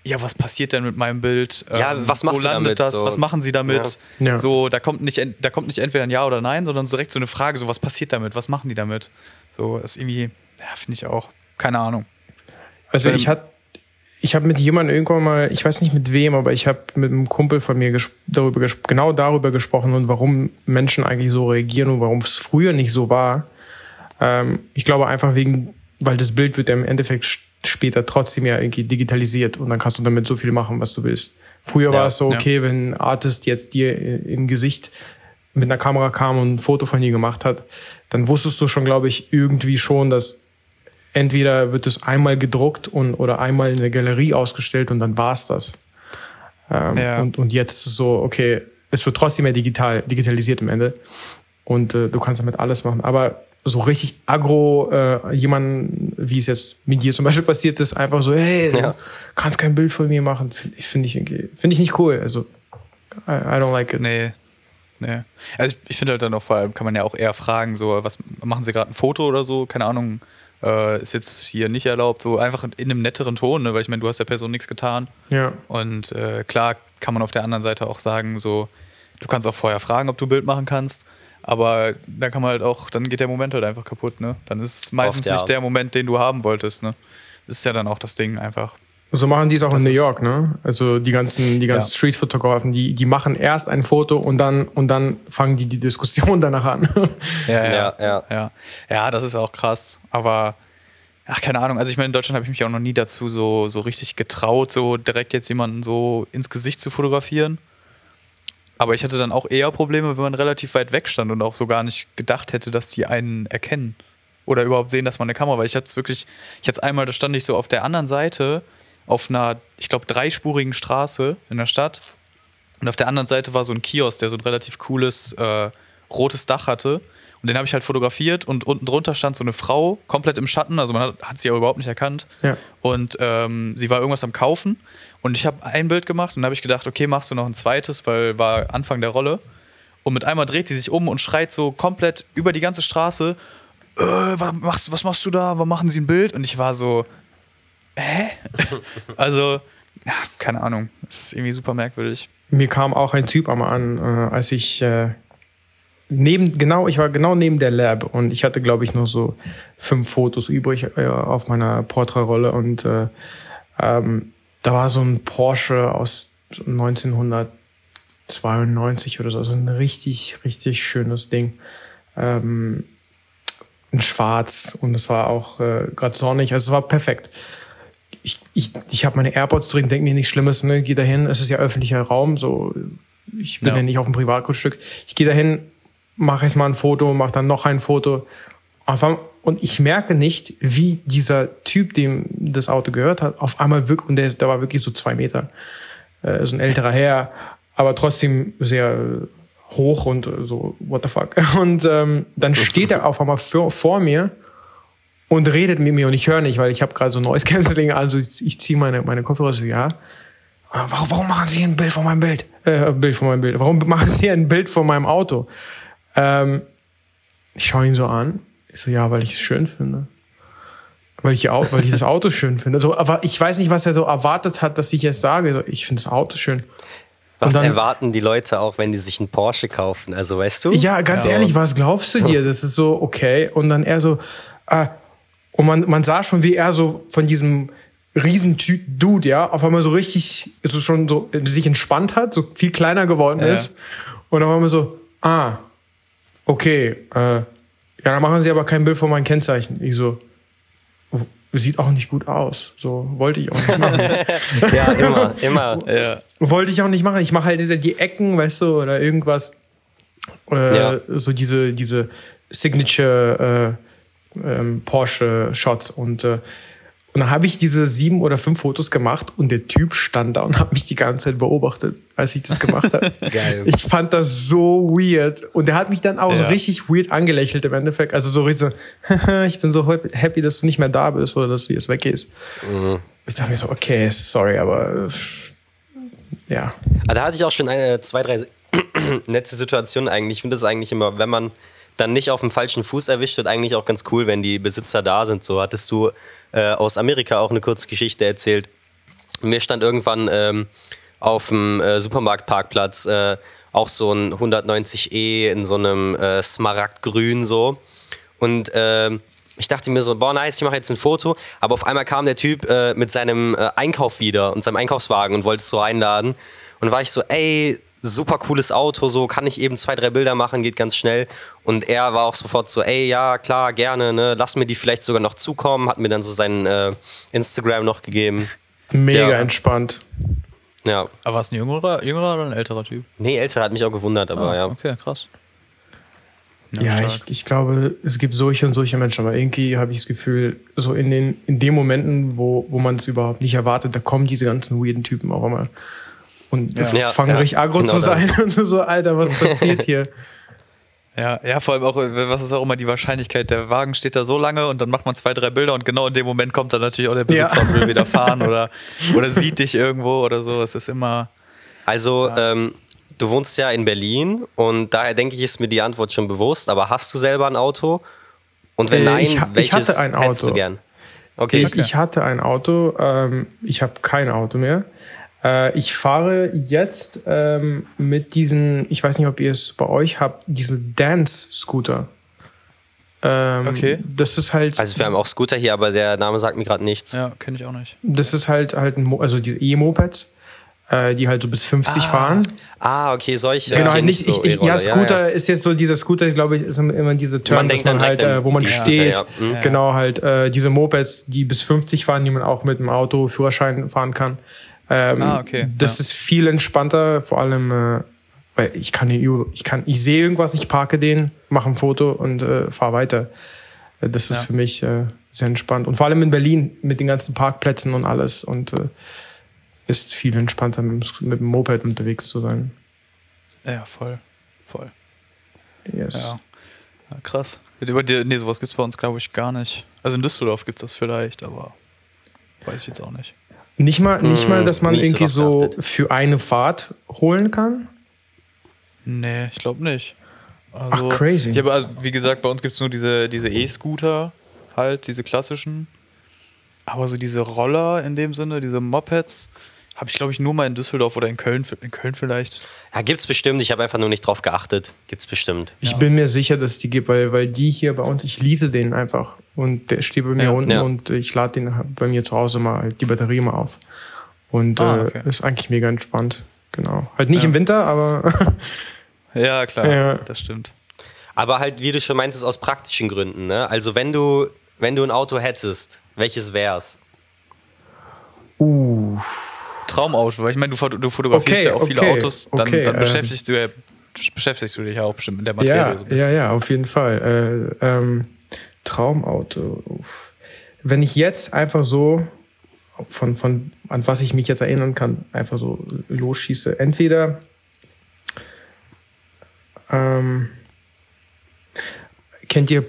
ja, was passiert denn mit meinem Bild? Ja, Ähm, was machst wo du landet damit? das? So. Was machen sie damit? Ja. Ja. So, da kommt, nicht, da kommt nicht entweder ein Ja oder Nein, sondern so direkt so eine Frage, so was passiert damit? Was machen die damit? So, ist irgendwie, ja, finde ich auch. Keine Ahnung. Also Ähm, ich hatte ich habe mit jemandem irgendwann mal, ich weiß nicht mit wem, aber ich habe mit einem Kumpel von mir ges darüber ges genau darüber gesprochen und warum Menschen eigentlich so reagieren und warum es früher nicht so war. Ähm, ich glaube einfach wegen, weil das Bild wird ja im Endeffekt später trotzdem ja irgendwie digitalisiert und dann kannst du damit so viel machen, was du willst. Früher Ja, war es so, ja. okay, wenn ein Artist jetzt dir im Gesicht mit einer Kamera kam und ein Foto von dir gemacht hat, dann wusstest du schon, glaube ich, irgendwie schon, dass entweder wird es einmal gedruckt und, oder einmal in der Galerie ausgestellt und dann war's das. Ähm, Ja. und, und jetzt ist es so, okay, es wird trotzdem mehr digital, digitalisiert am Ende. Und äh, du kannst damit alles machen. Aber so richtig aggro, äh, jemanden, wie es jetzt mit dir zum Beispiel passiert ist, einfach so, hey, Ja. kannst kein Bild von mir machen, finde ich, finde ich, finde ich nicht cool. Also, I, I don't like it. Nee. Nee. Also ich, ich finde halt dann auch vor allem kann man ja auch eher fragen, so, was machen Sie gerade ein Foto oder so? Keine Ahnung, äh, ist jetzt hier nicht erlaubt, so einfach in, in einem netteren Ton, ne? weil ich meine, du hast der Person nichts getan. Ja. Und äh, klar kann man auf der anderen Seite auch sagen, so, du kannst auch vorher fragen, ob du ein Bild machen kannst. Aber da kann man halt auch, dann geht der Moment halt einfach kaputt, ne? Dann ist es meistens Oft, ja. nicht der Moment, den du haben wolltest, ne? Das ist ja dann auch das Ding einfach. So machen die es auch Das in New York, ne? Also die ganzen, die ganzen Ja. Street-Fotografen, die, die machen erst ein Foto und dann, und dann fangen die die Diskussion danach an. Ja, Ja, ja. ja. Ja, das ist auch krass. Aber, ach, keine Ahnung. Also ich meine, in Deutschland habe ich mich auch noch nie dazu so, so richtig getraut, so direkt jetzt jemanden so ins Gesicht zu fotografieren. Aber ich hatte dann auch eher Probleme, wenn man relativ weit weg stand und auch so gar nicht gedacht hätte, dass die einen erkennen. Oder überhaupt sehen, dass man eine Kamera, weil ich hatte es wirklich, ich hatte es einmal, da stand ich so auf der anderen Seite, auf einer, ich glaube, dreispurigen Straße in der Stadt. Und auf der anderen Seite war so ein Kiosk, der so ein relativ cooles äh, rotes Dach hatte. Und den habe ich halt fotografiert und unten drunter stand so eine Frau, komplett im Schatten, also man hat, hat sie aber überhaupt nicht erkannt. Ja. Und ähm, sie war irgendwas am Kaufen. Und ich habe ein Bild gemacht und habe ich gedacht, okay, machst du noch ein zweites, weil war Anfang der Rolle. Und mit einmal dreht sie sich um und schreit so komplett über die ganze Straße, äh, was, machst, was machst du da? Warum machen sie ein Bild? Und ich war so, hä? also, ja, keine Ahnung. Das ist irgendwie super merkwürdig. Mir kam auch ein Typ einmal an, äh, als ich äh, neben, genau, ich war genau neben der Lab und ich hatte, glaube ich, noch so fünf Fotos übrig äh, auf meiner Porträtrolle und äh, ähm, da war so ein Porsche aus 1992 oder so, also ein richtig, richtig schönes Ding. Ähm, in Schwarz und es war auch äh, gerade sonnig, also es war perfekt ich, ich, ich habe meine AirPods drin, denke mir nichts Schlimmes, ne? Geh dahin, es ist ja öffentlicher Raum, so ich bin ja, Ja. nicht auf dem Privatgrundstück. Ich gehe dahin, mache jetzt mal ein Foto, mache dann noch ein Foto. Und ich merke nicht, wie dieser Typ, dem das Auto gehört hat, auf einmal wirklich, und der, der war wirklich so zwei Meter, äh, so ein älterer Herr, aber trotzdem sehr hoch und so, what the fuck. Und ähm, dann steht er auf einmal vor, vor mir und redet mit mir und ich höre nicht, weil ich habe gerade so Noise Cancelling, also ich, ich ziehe meine, meine Kopfhörer so, ja. Ah, Warum, warum machen Sie ein Bild von meinem Bild? Äh, Bild von meinem Bild. Warum machen Sie ein Bild von meinem Auto? Ähm, ich schaue ihn so an. Ich so, ja, weil ich es schön finde. Weil ich, au- weil ich das Auto schön finde. So, aber ich weiß nicht, was er so erwartet hat, dass ich jetzt sage. So, Ich finde das Auto schön. Was dann- erwarten die Leute auch, wenn die sich einen Porsche kaufen? Also, weißt du? Ja, ganz Ja. ehrlich, was glaubst du dir? Das ist so, okay. Und dann er so, äh, und man, man sah schon, wie er so von diesem Riesentyp Dude, ja, auf einmal so richtig, so schon so sich entspannt hat, so viel kleiner geworden Ja. ist. Und dann war man so, ah, okay, äh, ja, dann machen sie aber kein Bild von meinem Kennzeichen. Ich so, "Oh, sieht auch nicht gut aus. So, wollte ich auch nicht machen. Ja, immer, immer. Ja. Wollte ich auch nicht machen. Ich mache halt diese- die Ecken, weißt du, oder irgendwas. Äh, Ja. So diese, diese Signature äh, ähm, Porsche-Shots. Und, äh, und dann habe ich diese sieben oder fünf Fotos gemacht und der Typ stand da und hat mich die ganze Zeit beobachtet, als ich das gemacht habe. Geil. Ich fand das so weird. Und der hat mich dann auch so Ja. richtig weird angelächelt im Endeffekt. Also so richtig so, ich bin so happy, dass du nicht mehr da bist oder dass du jetzt weggehst. Ich dachte mir so, okay, sorry, aber ja. Aber da hatte ich auch schon eine, zwei, drei nette Situationen eigentlich. Ich finde das eigentlich immer, wenn man dann nicht auf dem falschen Fuß erwischt wird, eigentlich auch ganz cool, wenn die Besitzer da sind. So hattest du äh, aus Amerika auch eine kurze Geschichte erzählt. Mir stand irgendwann ähm, auf dem äh, Supermarktparkplatz äh, auch so ein 190e in so einem äh, Smaragdgrün so. Und ähm, ich dachte mir so, boah, nice, ich mache jetzt ein Foto. Aber auf einmal kam der Typ äh, mit seinem äh, Einkauf wieder und seinem Einkaufswagen und wollte es so einladen. Und war ich so, ey, super cooles Auto, so kann ich eben zwei, drei Bilder machen, geht ganz schnell. Und er war auch sofort so, ey, ja, klar, gerne, ne, lass mir die vielleicht sogar noch zukommen, hat mir dann so sein äh, Instagram noch gegeben. Mega Ja. entspannt. Ja. Aber war es ein jüngerer, jüngerer oder ein älterer Typ? Nee, älter hat mich auch gewundert, aber Ah, ja. Okay, krass. Ja, stark. ich, ich glaube, es gibt solche und solche Menschen, aber irgendwie habe ich das Gefühl, so in den, in den Momenten, wo, wo man es überhaupt nicht erwartet, da kommen diese ganzen weirden Typen auch immer und Ja. Ja, fangen ja, richtig aggro genau zu sein und du so, Alter, was passiert hier? Ja, ja, vor allem auch, was ist auch immer die Wahrscheinlichkeit? Der Wagen steht da so lange und dann macht man zwei, drei Bilder und genau in dem Moment kommt dann natürlich auch der Besitzer Ja. und will wieder fahren oder, oder sieht dich irgendwo oder so. Es ist immer. Also, ähm, du wohnst ja in Berlin und daher denke ich, ist mir die Antwort schon bewusst. Aber hast du selber ein Auto? Und wenn Äh, nein, ich ich welches hatte ein hättest du Auto. gern? Okay. Ich, ich hatte ein Auto, ähm, ich habe kein Auto mehr. Äh, ich fahre jetzt ähm, mit diesen, ich weiß nicht, ob ihr es bei euch habt, diesen Dance-Scooter. Ähm, Okay. Das ist halt, Also wir haben auch Scooter hier, aber der Name sagt mir gerade nichts. Ja, kenne ich auch nicht. das ist halt halt ein, Mo also diese E-Mopeds, äh, die halt so bis 50 fahren. Ah, okay, solche. Genau, okay, halt nicht, so ich, ich, ja, Scooter ist jetzt so dieser Scooter, glaube ich, ist immer diese Term, Man denkt man dann halt, an äh, wo man die steht. Scooter, ja. Mhm. Genau, halt äh, diese Mopeds, die bis 50 fahren, die man auch mit dem Auto Führerschein fahren kann. Ähm, Ah, okay, Das ja. ist viel entspannter, vor allem, äh, weil ich kann den ich kann, ich sehe irgendwas, ich parke den, mache ein Foto und äh, fahre weiter. Äh, Das ist Ja. für mich äh, sehr entspannt. Und vor allem in Berlin mit den ganzen Parkplätzen und alles und äh, ist viel entspannter mit mit dem Moped unterwegs zu sein. Ja, voll. Voll. Yes. Ja. ja krass. Nee, sowas gibt es bei uns, glaube ich, gar nicht. Also in Düsseldorf gibt es das vielleicht, aber weiß ich jetzt auch nicht. Nicht mal, nicht Hm, mal, dass man irgendwie so geachtet. für eine Fahrt holen kann. Nee, ich glaube nicht. Also, Ach, crazy. Ich habe, also, wie gesagt, bei uns gibt es nur diese diese E-Scooter, halt, diese klassischen. Aber so diese Roller in dem Sinne, diese Mopeds, habe ich, glaube ich, nur mal in Düsseldorf oder in Köln, in Köln vielleicht. Ja, gibt's bestimmt. Ich habe einfach nur nicht drauf geachtet. Gibt's bestimmt. Ich bin mir sicher, dass es die gibt, weil, weil die hier bei uns, ich lease den einfach. Und der steht bei mir Ja, unten ja. und ich lade den bei mir zu Hause mal halt die Batterie mal auf. Und Ah, äh, okay. ist eigentlich mega entspannt. Genau. Halt nicht Ja. im Winter, aber Ja, klar, Ja. das stimmt. Aber halt, wie du schon meintest, aus praktischen Gründen. Ne? Also wenn du, wenn du ein Auto hättest, welches wär's? uh, Traumauto, weil ich meine, du, du fotografierst Okay, ja auch viele okay, Autos, dann, okay, dann ähm. beschäftigst, du ja, beschäftigst du dich ja auch bestimmt mit der Materie ja, so ein bisschen. ja, ja, auf jeden Fall. Äh, ähm, Traumauto. Wenn ich jetzt einfach so von, von an was ich mich jetzt erinnern kann, einfach so losschieße, entweder ähm, kennt ihr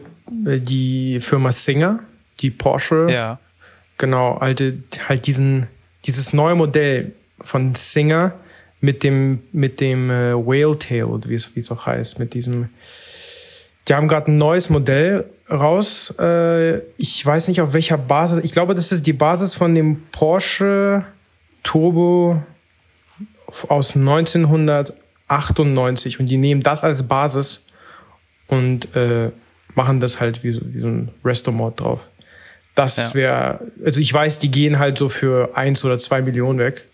äh, die Firma Singer, die Porsche? Ja. Genau, alte, halt diesen, dieses neue Modell von Singer mit dem, mit dem äh, Whale Tail, wie es, wie es auch heißt, mit diesem. Die haben gerade ein neues Modell raus. Äh, ich weiß nicht auf welcher Basis. Ich glaube, das ist die Basis von dem Porsche Turbo aus 1998 und die nehmen das als Basis und äh, machen das halt wie so, wie so ein Resto-Mod drauf. Das Ja. wäre, also ich weiß, die gehen halt so für eins oder zwei Millionen weg.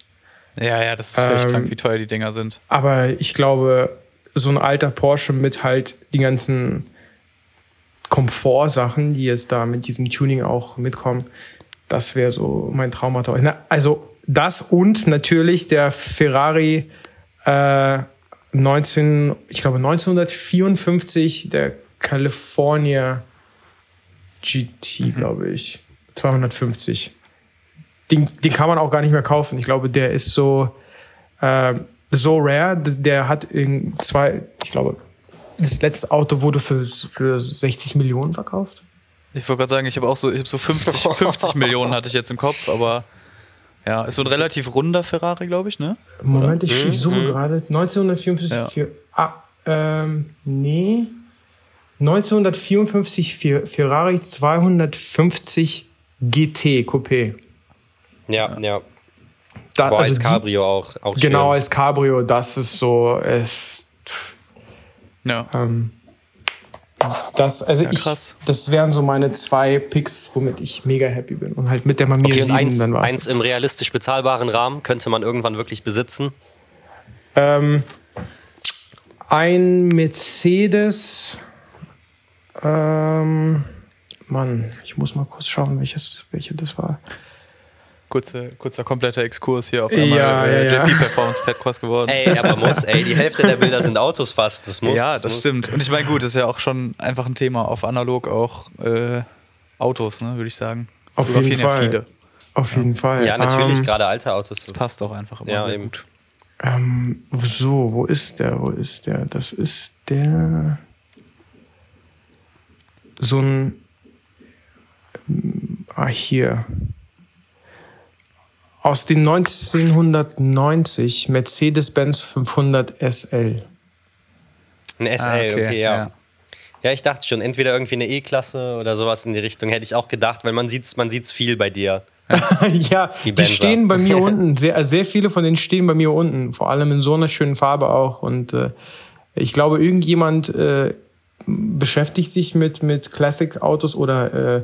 Ja, ja, das ist völlig Ähm, krank, wie teuer die Dinger sind. Aber ich glaube, so ein alter Porsche mit halt die ganzen Komfortsachen, die jetzt da mit diesem Tuning auch mitkommen, das wäre so mein Traumauto. Also das und natürlich der Ferrari äh, 19, ich glaube 1954, der California GT, glaube ich. 250. Den, den kann man auch gar nicht mehr kaufen. Ich glaube, der ist so, äh, so rare. Der hat in zwei, ich glaube, das letzte Auto wurde für, für 60 Millionen verkauft. Ich wollte gerade sagen, ich habe auch so, ich habe so 50, 50 Millionen hatte ich jetzt im Kopf, aber ja, ist so ein relativ runder Ferrari, glaube ich, ne? Moment, ich, ich suche gerade. 1954 Ja. für. Ah, ähm, nee. 1954 für Ferrari 250 GT Coupé. Ja, ja. Da, Boah, als die- Cabrio auch, auch Genau, schön. als Cabrio, das ist so. Es, Ja. ähm, das, also Ja, ich, krass. das wären so meine zwei Picks, womit ich mega happy bin. Und halt mit der Mamiya Okay, und 7, eins, dann war's eins im realistisch bezahlbaren Rahmen könnte man irgendwann wirklich besitzen. Ähm, ein Mercedes. Ähm, Mann, ich muss mal kurz schauen, welches, welche das war. Kurze, kurzer kompletter Exkurs hier auf einmal Ja, äh, ja, Performance Podcast geworden. Ey, aber muss, ey, die Hälfte der Bilder sind Autos fast. Das muss. ja, das muss. stimmt. Und ich meine, gut, das ist ja auch schon einfach ein Thema auf analog auch äh, Autos, ne, würde ich sagen. Auf Fotografieren jeden ja Fall. viele. Auf jeden Fall. Ja, natürlich, Ähm, gerade alte Autos. Das passt auch einfach immer Ja, sehr eben. gut. Ähm, so, wo ist der? Wo ist der? Das ist der. So ein. Ah, hier. Aus den 1990 Mercedes-Benz 500 SL. Ein SL, Ah, okay, ja. ja. ja. ich dachte schon, entweder irgendwie eine E-Klasse oder sowas in die Richtung, hätte ich auch gedacht, weil man sieht's, man sieht's viel bei dir. ja, Die die, stehen bei mir unten. Sehr, sehr viele von denen stehen bei mir unten. Vor allem in so einer schönen Farbe auch. Und äh, ich glaube, irgendjemand äh, beschäftigt sich mit, mit Classic-Autos oder äh,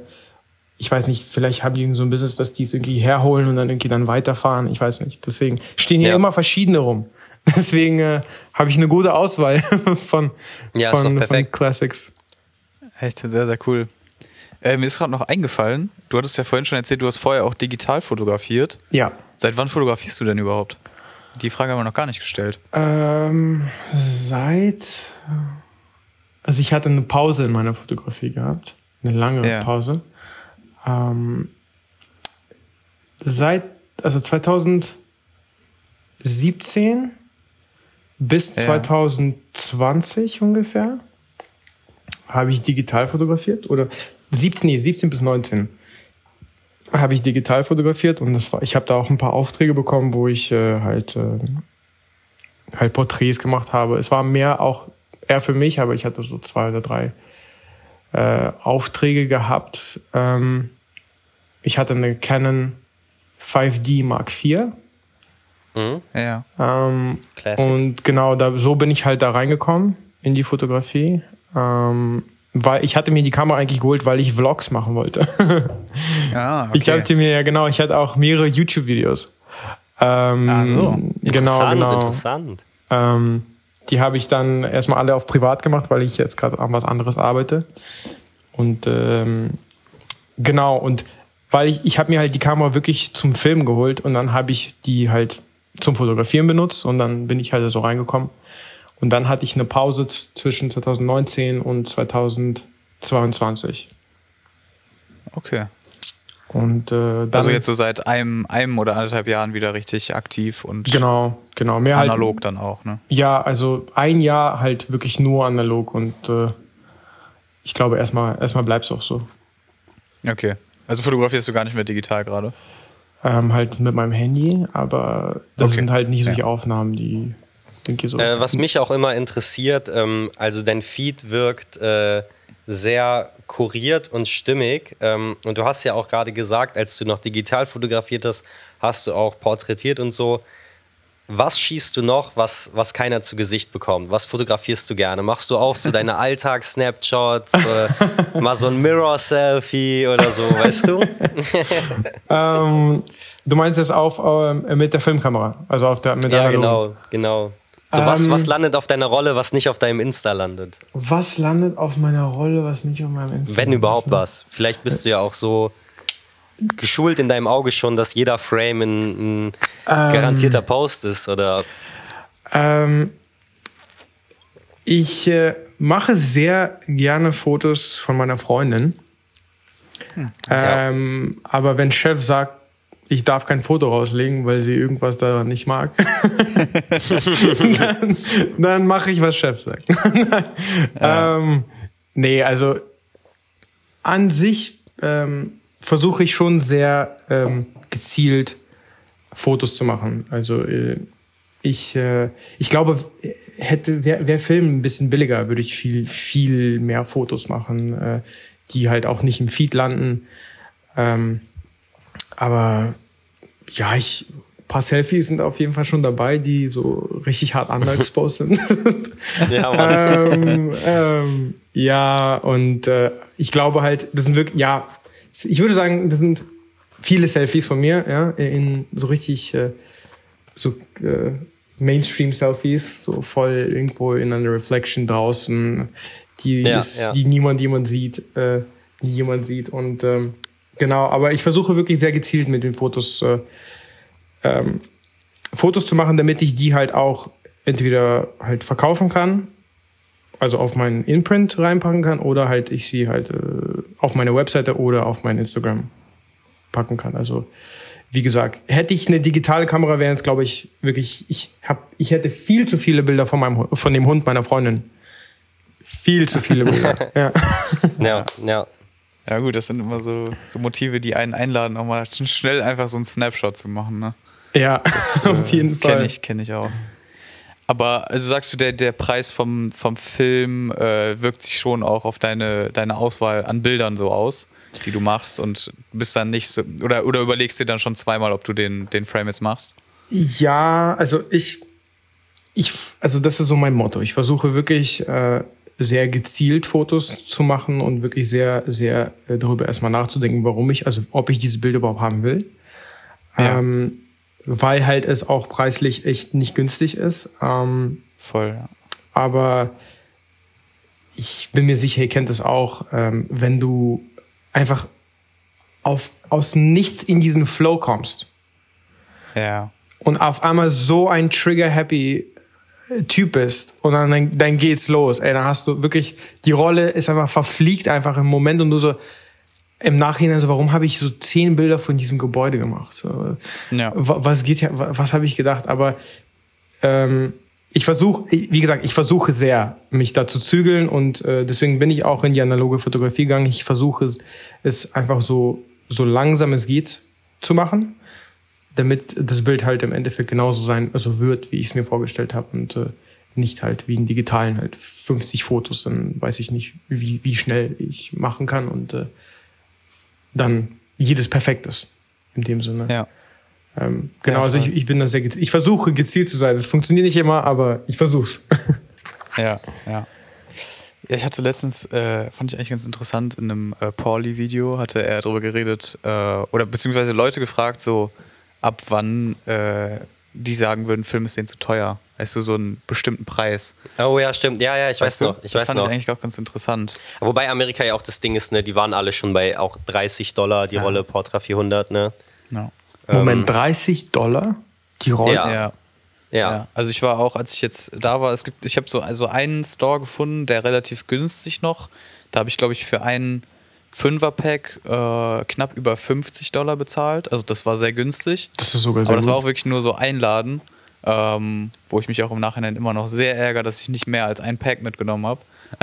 ich weiß nicht, vielleicht haben die irgendwie so ein Business, dass die es irgendwie herholen und dann irgendwie dann weiterfahren. Ich weiß nicht. Deswegen stehen hier Ja. immer verschiedene rum. Deswegen äh, habe ich eine gute Auswahl von, Ja, von, von perfekt. Classics. Echt sehr, sehr cool. Äh, mir ist gerade noch eingefallen, du hattest ja vorhin schon erzählt, du hast vorher auch digital fotografiert. Ja. Seit wann fotografierst du denn überhaupt? Die Frage haben wir noch gar nicht gestellt. Ähm, seit. Also ich hatte eine Pause in meiner Fotografie gehabt. Eine lange Ja. Pause. Ähm, seit, also 2017 bis Ja. 2020 ungefähr habe ich digital fotografiert. Oder 17, nee, 17 bis 19 habe ich digital fotografiert und das war, ich habe da auch ein paar Aufträge bekommen, wo ich äh, halt äh, halt Porträts gemacht habe. Es war mehr auch eher für mich, aber ich hatte so zwei oder drei äh, Aufträge gehabt. Ähm, ich hatte eine Canon 5D Mark IV. Mhm. Ja. Ähm, und genau, da, so bin ich halt da reingekommen in die Fotografie. Ähm, weil ich hatte mir die Kamera eigentlich geholt, weil ich Vlogs machen wollte. Ah, okay. Ich hatte mir ja genau, ich hatte auch mehrere YouTube-Videos. Ähm, Ah, so. Genau, Interessant, genau. interessant. Ähm, die habe ich dann erstmal alle auf privat gemacht, weil ich jetzt gerade an was anderes arbeite. Und ähm, genau, und weil ich, ich habe mir halt die Kamera wirklich zum Filmen geholt und dann habe ich die halt zum Fotografieren benutzt und dann bin ich halt so reingekommen. Und dann hatte ich eine Pause zwischen 2019 und 2022. Okay. Und äh, Also jetzt so seit einem, einem oder anderthalb Jahren wieder richtig aktiv und genau, genau, mehr halt analog dann auch, ne? Ja, also ein Jahr halt wirklich nur analog und äh, ich glaube, erstmal erstmal bleibt es auch so. Okay. Also fotografierst du gar nicht mehr digital gerade? Ähm, halt mit meinem Handy, aber das Okay. sind halt nicht solche Ja. Aufnahmen, die denke so. Äh, was mich auch immer interessiert, ähm, also dein Feed wirkt äh, sehr kuriert und stimmig. Ähm, und du hast ja auch gerade gesagt, als du noch digital fotografiert hast, hast du auch porträtiert und so. Was schießt du noch, was, was keiner zu Gesicht bekommt? Was fotografierst du gerne? Machst du auch so deine Alltags-Snapshots? äh, mal so ein Mirror-Selfie oder so, weißt du? ähm, du meinst das auf ähm, mit der Filmkamera, also auf der mit der Ja, genau, genau. So, was, Ähm, was landet auf deiner Rolle, was nicht auf deinem Insta landet? Was landet auf meiner Rolle, was nicht auf meinem Instagram Wenn überhaupt ist, ne? was. Vielleicht bist du ja auch so geschult in deinem Auge schon, dass jeder Frame ein, ein garantierter Post ist oder Ähm, ich äh, mache sehr gerne Fotos von meiner Freundin. ja. Ähm, Aber wenn Chef sagt, ich darf kein Foto rauslegen, weil sie irgendwas daran nicht mag, dann, dann mache ich, was Chef sagt. ähm, nee, also an sich ähm, versuche ich schon sehr ähm, gezielt Fotos zu machen. Also äh, ich, äh, ich glaube, hätte wäre wär Film ein bisschen billiger, würde ich viel viel mehr Fotos machen, äh, die halt auch nicht im Feed landen. Ähm, aber ja, ich ein paar Selfies sind auf jeden Fall schon dabei, die so richtig hart underexposed sind. ja, ähm, ähm, ja, und äh, ich glaube halt, das sind wirklich, ja, ich würde sagen, das sind viele Selfies von mir, ja, in so richtig äh, so äh, Mainstream-Selfies, so voll irgendwo in einer Reflection draußen, die, Ja, ist, ja. die niemand jemand sieht, äh, die jemand sieht und ähm, Genau, aber ich versuche wirklich sehr gezielt mit den Fotos äh, ähm, Fotos zu machen, damit ich die halt auch entweder halt verkaufen kann, also auf meinen Imprint reinpacken kann, oder halt ich sie halt äh, auf meine Webseite oder auf mein Instagram packen kann. Also wie gesagt, hätte ich eine digitale Kamera, wären es, glaube ich, wirklich, ich hab, ich hätte viel zu viele Bilder von meinem von dem Hund meiner Freundin. Viel zu viele Bilder. ja. ja, ja. Ja gut, das sind immer so, so Motive, die einen einladen, auch mal schnell einfach so einen Snapshot zu machen. Ne? Ja, das, auf jeden das Fall. Kenne ich, kenn ich auch. Aber also sagst du, der, der Preis vom, vom Film äh, wirkt sich schon auch auf deine, deine Auswahl an Bildern so aus, die du machst und bist dann nicht so, oder, oder überlegst dir dann schon zweimal, ob du den, den Frame jetzt machst? Ja, also ich, ich, also das ist so mein Motto. Ich versuche wirklich äh, sehr gezielt Fotos zu machen und wirklich sehr, sehr äh, darüber erstmal nachzudenken, warum ich, also ob ich diese Bilder überhaupt haben will. Ja. Ähm, weil halt es auch preislich echt nicht günstig ist. Ähm, Voll, ja. aber ich bin mir sicher, ihr kennt es auch, ähm, wenn du einfach auf, aus nichts in diesen Flow kommst Ja. und auf einmal so ein trigger-happy Typ bist und dann, dann, geht's los. Ey, dann hast du wirklich, die Rolle ist einfach verfliegt einfach im Moment und du so im Nachhinein so, warum habe ich so zehn Bilder von diesem Gebäude gemacht? So, Ja. wa- Was geht ja, wa- was habe ich gedacht? Aber ähm, ich versuche, wie gesagt, ich versuche sehr, mich da zu zügeln und äh, deswegen bin ich auch in die analoge Fotografie gegangen. Ich versuche es, es einfach so, so langsam es geht zu machen, damit das Bild halt im Endeffekt genauso sein, also wird, wie ich es mir vorgestellt habe und äh, nicht halt wie in digitalen halt 50 Fotos, dann weiß ich nicht, wie, wie schnell ich machen kann und äh, dann jedes perfekt ist. In dem Sinne. Ja. Ähm, genau, Ja, also ich, ich bin da sehr gezielt. Ich versuche gezielt zu sein. Das funktioniert nicht immer, aber ich versuch's. Ja, ja. Ja, ich hatte letztens, äh, fand ich eigentlich ganz interessant, in einem äh, Pauli-Video hatte er darüber geredet, äh, oder beziehungsweise Leute gefragt, so ab wann äh, die sagen würden, Film ist denen zu teuer. Weißt du, so einen bestimmten Preis. Oh ja, stimmt. Ja, ja, ich weiß Weißt du? noch. Ich das weiß fand noch. ich eigentlich auch ganz interessant. Wobei Amerika ja auch das Ding ist, ne, die waren alle schon bei auch 30 Dollar die Rolle Portra 400, ne? Ja. Moment, 30 Dollar? Die Rolle? Ja. Ja. Ja. Ja, also ich war auch, als ich jetzt da war, es gibt, ich habe so also einen Store gefunden, der relativ günstig noch. Da habe ich, glaube ich, für einen Fünfer-Pack äh, knapp über 50 Dollar bezahlt. Also das war sehr günstig. Das ist sogar sehr Aber das war auch wirklich nur so ein Laden, ähm, wo ich mich auch im Nachhinein immer noch sehr ärgere, dass ich nicht mehr als ein Pack mitgenommen habe.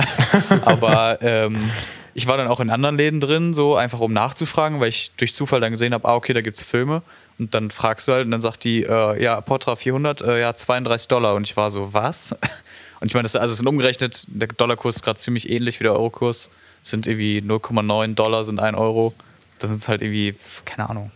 Aber ähm, ich war dann auch in anderen Läden drin, so einfach um nachzufragen, weil ich durch Zufall dann gesehen habe, ah, okay, da gibt's Filme. Und dann fragst du halt und dann sagt die, äh, ja, Portra 400, äh, ja, 32 Dollar. Und ich war so, was? Und ich meine, das, also es sind umgerechnet, der Dollarkurs ist gerade ziemlich ähnlich wie der Eurokurs. Sind irgendwie 0,9 Dollar sind 1 Euro. Das sind halt irgendwie, keine Ahnung.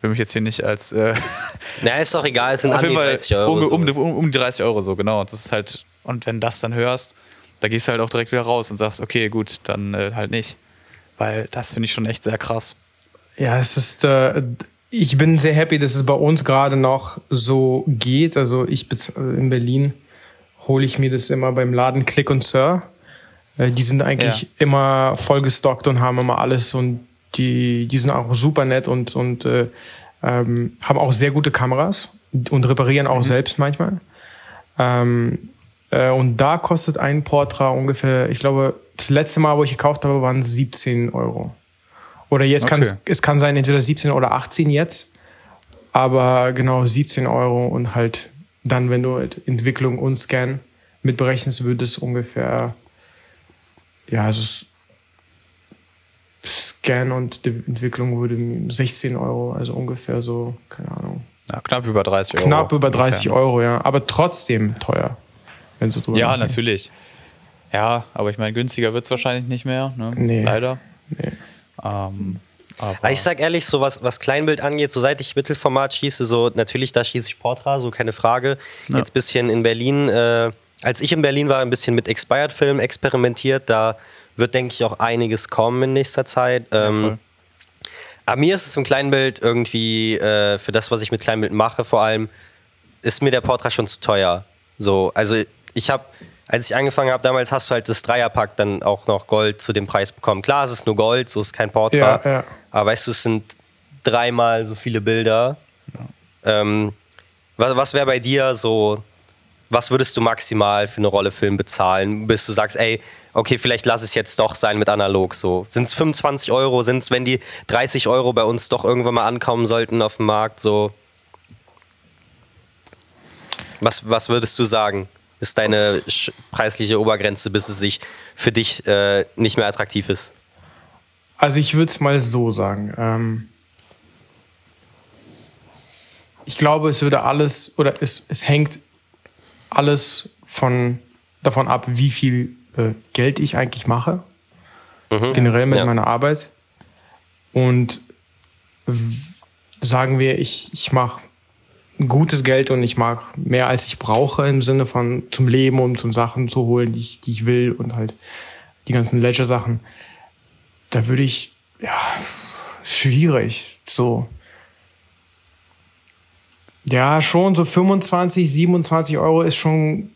Will mich jetzt hier nicht als äh, Na, ist doch egal, es sind auf jeden Fall 30 Euro. um, um, um, um die 30 Euro so, genau. Das ist halt, und wenn das dann hörst, da gehst du halt auch direkt wieder raus und sagst, okay, gut, dann äh, halt nicht. Weil das finde ich schon echt sehr krass. Ja, es ist, äh, ich bin sehr happy, dass es bei uns gerade noch so geht. Also ich in Berlin hole ich mir das immer beim Laden Click und Sir. Äh, Die sind eigentlich Ja. immer vollgestockt und haben immer alles und die, die sind auch super nett und, und äh, ähm, haben auch sehr gute Kameras und reparieren auch selbst manchmal. Ähm, äh, und da kostet ein Portra ungefähr, ich glaube, das letzte Mal, wo ich gekauft habe, waren es 17 Euro. Oder jetzt kann Okay. es, es kann sein, entweder 17 oder 18 jetzt. Aber genau 17 Euro und halt dann, wenn du halt Entwicklung und Scan mitberechnest, würde es ungefähr, ja, also es- Scan und die Entwicklung würde 16 Euro, also ungefähr so, keine Ahnung. Ja, knapp über 30 Euro. Knapp über 30 ungefähr. Euro, ja. Aber trotzdem teuer. Wenn du drüber Ja, nachdenkst. natürlich. Ja, aber ich meine, günstiger wird es wahrscheinlich nicht mehr. Ne? Nee. Leider. Nee. Ähm, aber ich sag ehrlich, so was, was Kleinbild angeht, so seit ich Mittelformat schieße, so natürlich, da schieße ich Portra, so keine Frage. Jetzt bisschen in Berlin, äh, als ich in Berlin war, ein bisschen mit Expired-Film experimentiert. Da wird, denke ich, auch einiges kommen in nächster Zeit. Ähm, voll. aber mir ist es im Kleinbild irgendwie, äh, für das, was ich mit Kleinbild mache, vor allem, ist mir der Portra schon zu teuer. So, also ich habe, als ich angefangen habe, damals hast du halt das Dreierpack dann auch noch Gold zu dem Preis bekommen. Klar, es ist nur Gold, so ist kein Portra. Ja, ja. aber weißt du, es sind dreimal so viele Bilder. Ähm, was was wäre bei dir so, was würdest du maximal für eine Rolle Film bezahlen, bis du sagst, ey, okay, vielleicht lass es jetzt doch sein mit analog so. Sind es 25 Euro? Sind es, wenn die 30 Euro bei uns doch irgendwann mal ankommen sollten auf dem Markt, so? Was, was würdest du sagen? Ist deine preisliche Obergrenze, bis es sich für dich äh, nicht mehr attraktiv ist? Also ich würde es mal so sagen. Ähm ich glaube, es würde alles oder es, es hängt alles von, davon ab, wie viel äh, Geld ich eigentlich mache. Generell mit ja. meiner Arbeit. Und sagen wir, ich, ich mache gutes Geld und ich mag mehr als ich brauche im Sinne von zum Leben und zum Sachen zu holen, die ich, die ich will und halt die ganzen Ledger-Sachen da würde ich, ja, schwierig, so. Ja, schon so 25, 27 Euro ist schon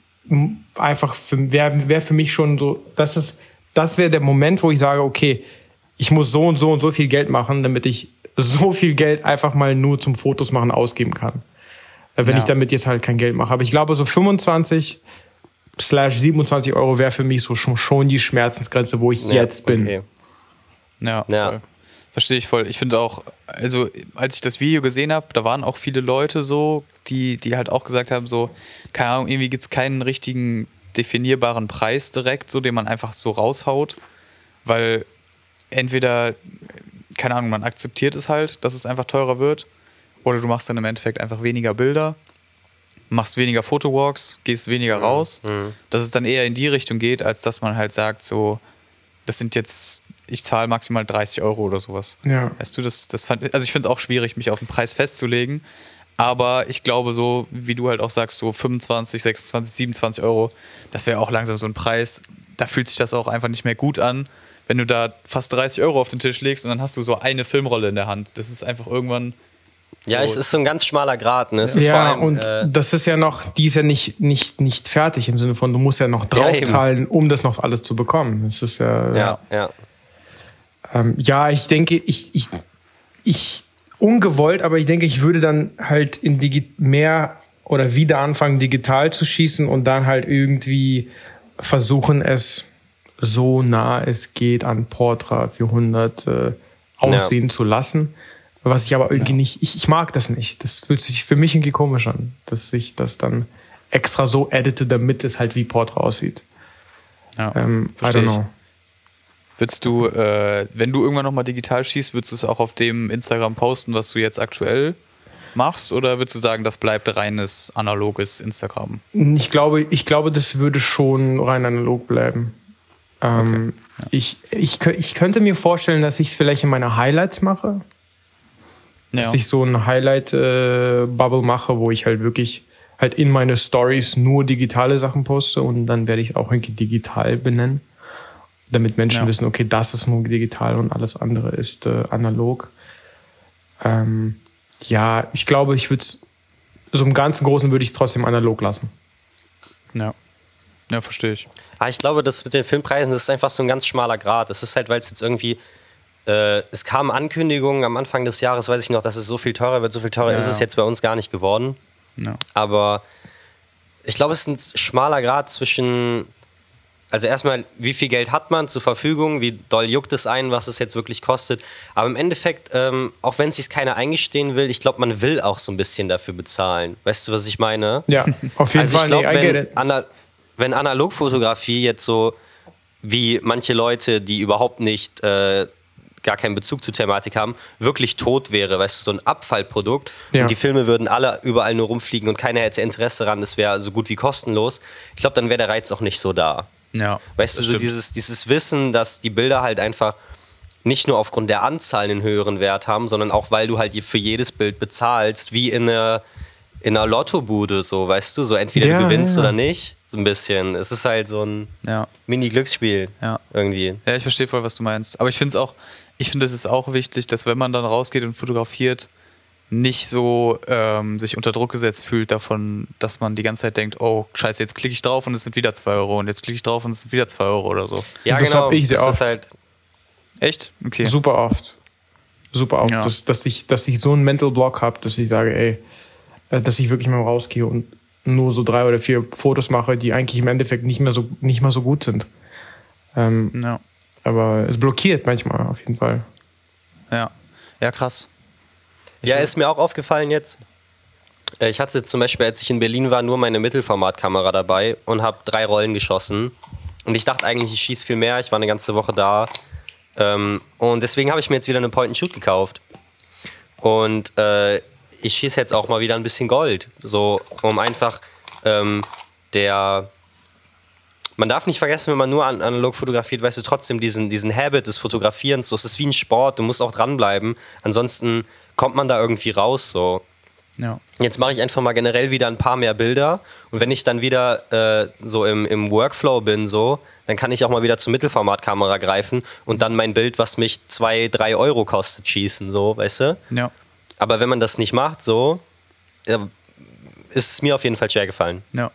einfach für, wäre wär für mich schon so, das ist, das wäre der Moment, wo ich sage, okay, ich muss so und so und so viel Geld machen, damit ich so viel Geld einfach mal nur zum Fotos machen ausgeben kann. Äh, Wenn Ja. ich damit jetzt halt kein Geld mache. Aber ich glaube, so 25 slash 27 Euro wäre für mich so schon, schon die Schmerzensgrenze, wo ich Ja, jetzt bin. okay. Ja, Ja. voll. Verstehe ich voll. Ich finde auch, also als ich das Video gesehen habe, da waren auch viele Leute so, die, die halt auch gesagt haben, so, keine Ahnung, irgendwie gibt es keinen richtigen definierbaren Preis direkt, so den man einfach so raushaut. Weil entweder, keine Ahnung, man akzeptiert es halt, dass es einfach teurer wird, oder du machst dann im Endeffekt einfach weniger Bilder, machst weniger Fotowalks, gehst weniger raus, dass es dann eher in die Richtung geht, als dass man halt sagt, so, das sind jetzt, ich zahle maximal 30 Euro oder sowas. Ja. Weißt du, das, das fand, also ich finde es auch schwierig, mich auf den Preis festzulegen. Aber ich glaube, so wie du halt auch sagst, so 25, 26, 27 Euro, das wäre auch langsam so ein Preis. Da fühlt sich das auch einfach nicht mehr gut an, wenn du da fast 30 Euro auf den Tisch legst und dann hast du so eine Filmrolle in der Hand. Das ist einfach irgendwann. Ja, So. es ist so ein ganz schmaler Grat. Ne? Es ist vor Ja, allem, und äh, das ist ja noch, die ist ja nicht, nicht, nicht fertig im Sinne von, du musst ja noch Ja, draufzahlen, um das noch alles zu bekommen. Das ist ja, ja, ja. Ähm, ja, ich denke, ich, ich, ich, ungewollt, aber ich denke, ich würde dann halt in Digi mehr oder wieder anfangen, digital zu schießen und dann halt irgendwie versuchen, es so nah es geht an Portra 400 äh, aussehen zu lassen. Was ich aber irgendwie nicht, ich, ich mag das nicht. Das fühlt sich für mich irgendwie komisch an, dass ich das dann extra so edite, damit es halt wie Portra aussieht. Ja, Ähm, I don't ich. know. Würdest du, äh, wenn du irgendwann nochmal digital schießt, würdest du es auch auf dem Instagram posten, was du jetzt aktuell machst? Oder würdest du sagen, das bleibt reines analoges Instagram? Ich glaube, ich glaube, das würde schon rein analog bleiben. Ähm, ich, ich, kö- ich könnte mir vorstellen, dass ich es vielleicht in meine Highlights mache. Ja. Dass ich so ein Highlight-Bubble mache, wo ich halt wirklich halt in meine Stories nur digitale Sachen poste und dann werde ich es auch irgendwie digital benennen. Damit Menschen Ja. wissen, okay, das ist nur digital und alles andere ist äh, analog. Ähm, ja, ich glaube, ich würde es, so im ganzen Großen würde ich es trotzdem analog lassen. ja. Ja, verstehe ich. Ah, ich glaube, das mit den Filmpreisen, das ist einfach so ein ganz schmaler Grad. Es ist halt, weil es jetzt irgendwie, äh, es kamen Ankündigungen am Anfang des Jahres, weiß ich noch, dass es so viel teurer wird, so viel teurer Ja. ist es jetzt bei uns gar nicht geworden. Ja. Aber ich glaube, es ist ein schmaler Grad zwischen, also erstmal, wie viel Geld hat man zur Verfügung, wie doll juckt es einen, was es jetzt wirklich kostet. Aber im Endeffekt, ähm, auch wenn es sich keiner eingestehen will, ich glaube, man will auch so ein bisschen dafür bezahlen. Weißt du, was ich meine? Ja, auf jeden also Fall. ich glaube, wenn. Ana wenn Analogfotografie jetzt so wie manche Leute, die überhaupt nicht äh, gar keinen Bezug zur Thematik haben, wirklich tot wäre, weißt du, so ein Abfallprodukt Ja. und die Filme würden alle überall nur rumfliegen und keiner hätte Interesse daran, das wäre so gut wie kostenlos. Ich glaube, dann wäre der Reiz auch nicht so da. Ja. Weißt du, so stimmt. dieses, dieses Wissen, dass die Bilder halt einfach nicht nur aufgrund der Anzahl einen höheren Wert haben, sondern auch, weil du halt für jedes Bild bezahlst, wie in einer, in einer Lottobude, so, weißt du, so entweder Ja, du gewinnst ja. oder nicht, so ein bisschen. Es ist halt so ein Ja. Mini-Glücksspiel Ja. irgendwie. Ja, ich verstehe voll, was du meinst. Aber ich finde es auch, ich finde es ist auch wichtig, dass wenn man dann rausgeht und fotografiert, nicht so ähm, sich unter Druck gesetzt fühlt davon, dass man die ganze Zeit denkt, oh scheiße, jetzt klicke ich drauf und es sind wieder 2 Euro und jetzt klicke ich drauf und es sind wieder 2 Euro oder so. Ja, Das genau. hab ich sehr das oft. ist halt, Echt? Okay. Super oft. super auf, Ja. dass, dass, ich, dass ich so einen Mental Block habe, dass ich sage, ey, äh, dass ich wirklich mal rausgehe und nur so drei oder vier Fotos mache, die eigentlich im Endeffekt nicht mehr so, nicht mal so gut sind. Ähm, Ja. aber es blockiert manchmal auf jeden Fall. Ja. Ja, krass. Ja, ist mir auch aufgefallen jetzt. Äh, Ich hatte zum Beispiel, als ich in Berlin war, nur meine Mittelformatkamera dabei und habe drei Rollen geschossen. Und ich dachte eigentlich, ich schieße viel mehr. Ich war eine ganze Woche da. Ähm, und deswegen habe ich mir jetzt wieder eine Point-and-Shoot gekauft. Und äh, ich schieße jetzt auch mal wieder ein bisschen Gold. So, um einfach ähm, der. Man darf nicht vergessen, wenn man nur an analog fotografiert, weißt du trotzdem diesen, diesen Habit des Fotografierens. So, es ist wie ein Sport, du musst auch dranbleiben. Ansonsten kommt man da irgendwie raus. So. Ja. Jetzt mache ich einfach mal generell wieder ein paar mehr Bilder. Und wenn ich dann wieder äh, so im, im Workflow bin, so, dann kann ich auch mal wieder zur Mittelformatkamera greifen und dann mein Bild, was mich zwei, drei Euro kostet, schießen, so, weißt du? Ja. Aber wenn man das nicht macht, so, äh, ist es mir auf jeden Fall schwer gefallen. Ja.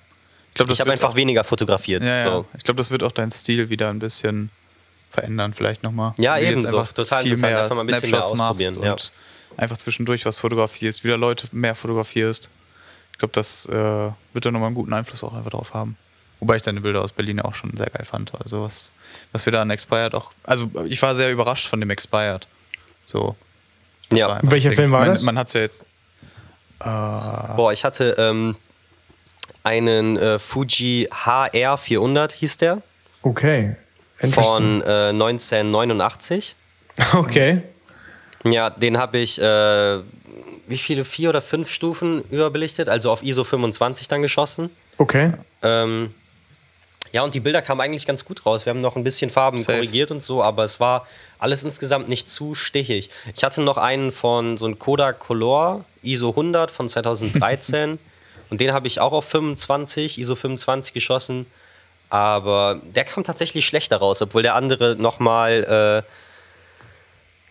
Ich, glaub, Ich habe einfach weniger fotografiert. Ja, ja. So. Ich glaube, das wird auch deinen Stil wieder ein bisschen verändern, vielleicht nochmal. Ja, ebenso. Total viel interessant. mehr Einfach mal ein bisschen mehr Snapshots machst ausprobieren, ja. und einfach zwischendurch was fotografierst, wieder Leute mehr fotografierst. Ich glaube, das äh, wird dann nochmal einen guten Einfluss auch einfach drauf haben. Wobei ich deine Bilder aus Berlin auch schon sehr geil fand. Also was, was wir da an Expired auch. Also ich war sehr überrascht von dem Expired. So. Das Ja. Welcher. Film war man, das? Man hat es ja jetzt. Boah, ich hatte ähm, einen äh, Fuji HR 400, hieß der, Okay. von äh, 1989. Okay. Ja, den habe ich, äh, wie viele, vier oder fünf Stufen überbelichtet, also auf ISO 25 dann geschossen. Okay. Ähm, ja, und die Bilder kamen eigentlich ganz gut raus. Wir haben noch ein bisschen Farben Safe. korrigiert und so, aber es war alles insgesamt nicht zu stichig. Ich hatte noch einen von so einem Kodak Color ISO 100 von 2013 und den habe ich auch auf 25, ISO 25 geschossen. Aber der kam tatsächlich schlechter raus, obwohl der andere nochmal äh,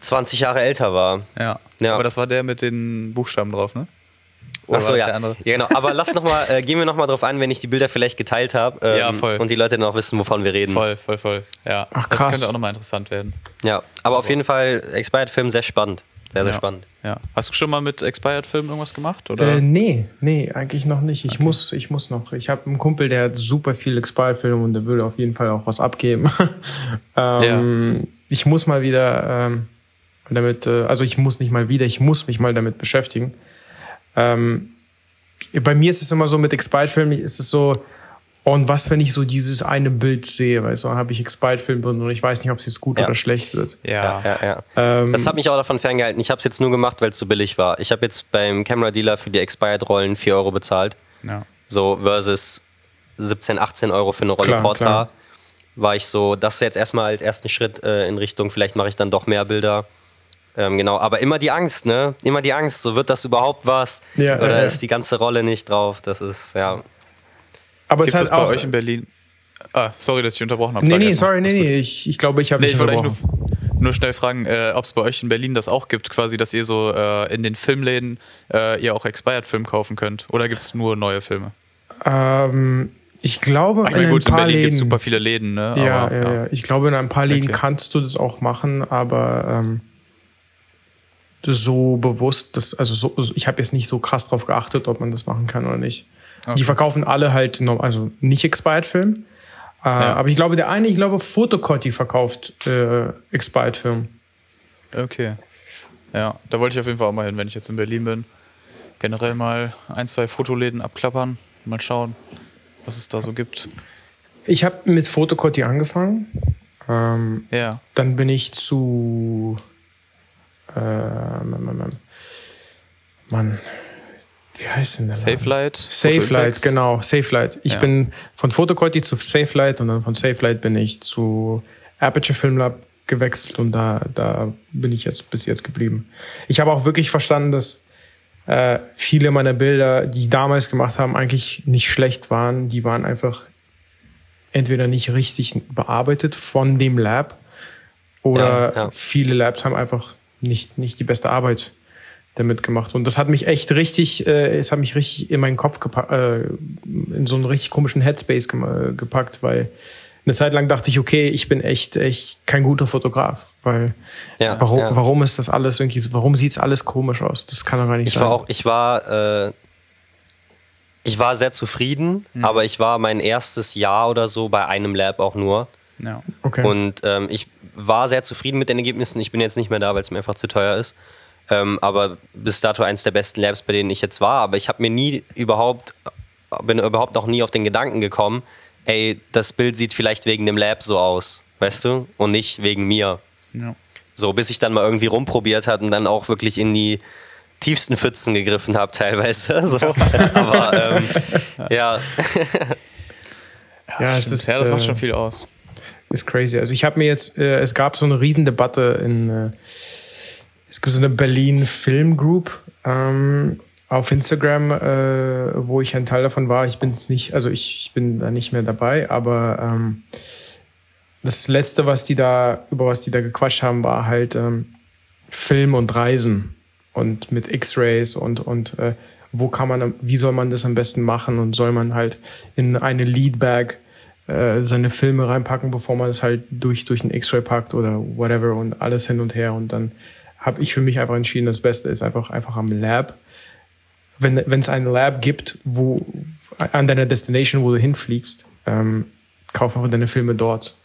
20 Jahre älter war. Ja. Ja. Aber das war der mit den Buchstaben drauf, ne? Oder Achso, das ja. der andere? ja, genau. Aber lass noch mal, äh, gehen wir nochmal drauf ein, wenn ich die Bilder vielleicht geteilt habe ähm, Ja, voll. und die Leute dann auch wissen, wovon wir reden. Voll, voll, voll. Ja. Ach, Das krass. könnte auch nochmal interessant werden. Ja, aber auf jeden Fall Expired-Film sehr spannend. Sehr, sehr ja. spannend. Ja. Hast du schon mal mit Expired-Filmen irgendwas gemacht? Oder? Äh, nee, nee, eigentlich noch nicht. Ich muss, ich muss noch. Ich habe einen Kumpel, der hat super viel Expired-Filme und der will auf jeden Fall auch was abgeben. ähm, Ich muss mal wieder ähm, damit, äh, also ich muss nicht mal wieder, ich muss mich mal damit beschäftigen. Ähm, bei mir ist es immer so mit Expired-Filmen, ist es so, und was, wenn ich so dieses eine Bild sehe, du, dann habe ich Expired-Film drin und ich weiß nicht, ob es jetzt gut Ja. oder schlecht wird. ja. Ja, ja. Ähm, Das hat mich auch davon ferngehalten. Ich habe es jetzt nur gemacht, weil es so billig war. Ich habe jetzt beim Camera Dealer für die Expired-Rollen 4 Euro bezahlt. ja. So versus 17, 18 Euro für eine Rolle Klar, Portra. klar. War ich so, das ist jetzt erstmal als ersten Schritt äh, in Richtung, vielleicht mache ich dann doch mehr Bilder. Ähm, genau, aber immer die Angst, ne? Immer die Angst, so wird das überhaupt was? Ja, Oder ja, ja. ist die ganze Rolle nicht drauf? Das ist, ja. aber es Gibt hat es bei euch in Berlin? Ah, sorry, dass ich unterbrochen habe. Nee, Sag nee, sorry, nee, nee, ich, ich glaube, ich habe Nee, dich ich wollte unterbrochen. nur, nur schnell fragen, äh, ob es bei euch in Berlin das auch gibt, quasi, dass ihr so äh, in den Filmläden äh, ihr auch Expired-Film kaufen könnt. Oder gibt es nur neue Filme? Ähm, ich glaube, Ich meine, in gut, ein in paar Berlin gibt Läden. es super viele Läden, ne? ja, Aber, ja, ja, ich glaube, in ein paar Läden Okay. kannst du das auch machen, aber ähm, so bewusst, das, also so, ich habe jetzt nicht so krass drauf geachtet, ob man das machen kann oder nicht. Die verkaufen alle halt, noch- also nicht Expired Film. Äh, Aber ich glaube, der eine, ich glaube, Fotocotti verkauft äh, Expired Film. Okay. Ja, da wollte ich auf jeden Fall auch mal hin, wenn ich jetzt in Berlin bin. Generell mal ein, zwei Fotoläden abklappern, mal schauen, was es da so gibt. Ich habe mit Fotocotti angefangen. Ähm, Ja. dann bin ich zu. Äh, Mann. Wie heißt denn der? Laden? Safelight. Safelight, Fotoimpex. genau, Safelight. Ich Ja. bin von Photocotti zu Safelight und dann von Safelight bin ich zu Aperture Film Lab gewechselt und da, da bin ich jetzt bis jetzt geblieben. Ich habe auch wirklich verstanden, dass äh, viele meiner Bilder, die ich damals gemacht haben, eigentlich nicht schlecht waren. Die waren einfach entweder nicht richtig bearbeitet von dem Lab oder Ja, ja. viele Labs haben einfach nicht, nicht die beste Arbeit damit gemacht. Und das hat mich echt richtig, äh, es hat mich richtig in meinen Kopf gepackt, äh, in so einen richtig komischen Headspace äh, gepackt, weil eine Zeit lang dachte ich, okay, ich bin echt, echt kein guter Fotograf, weil Ja, warum, ja. warum ist das alles irgendwie, so- warum sieht's alles komisch aus? Das kann doch gar nicht Ich sein. war auch, ich war, äh, ich war sehr zufrieden, aber ich war mein erstes Jahr oder so bei einem Lab auch nur. Ja. okay. Und ähm, ich war sehr zufrieden mit den Ergebnissen. Ich bin jetzt nicht mehr da, weil es mir einfach zu teuer ist. Ähm, aber bis dato eins der besten Labs, bei denen ich jetzt war. Aber ich habe mir nie überhaupt, bin überhaupt noch nie auf den Gedanken gekommen, ey, das Bild sieht vielleicht wegen dem Lab so aus, weißt du? Und nicht wegen mir. ja. So, bis ich dann mal irgendwie rumprobiert hat und dann auch wirklich in die tiefsten Pfützen gegriffen habe, teilweise. So. Aber ähm, ja, ja, es Stimmt. ist, ja, das macht äh, schon viel aus. Ist crazy. Also ich habe mir jetzt, äh, es gab so eine Riesendebatte in, äh, es gibt so eine Berlin Film Group ähm, auf Instagram, äh, wo ich ein Teil davon war. Ich bin nicht, also ich, ich bin da nicht mehr dabei, aber ähm, das letzte, was die da, über was die da gequatscht haben, war halt ähm, Film und Reisen und mit X-Rays und, und äh, wo kann man, wie soll man das am besten machen und soll man halt in eine Leadbag äh, seine Filme reinpacken, bevor man es halt durch, durch ein X-Ray packt oder whatever und alles hin und her und dann habe ich für mich einfach entschieden, das Beste ist einfach, einfach am Lab. Wenn wenn es ein Lab gibt, wo an deiner Destination, wo du hinfliegst, ähm, kauf einfach deine Filme dort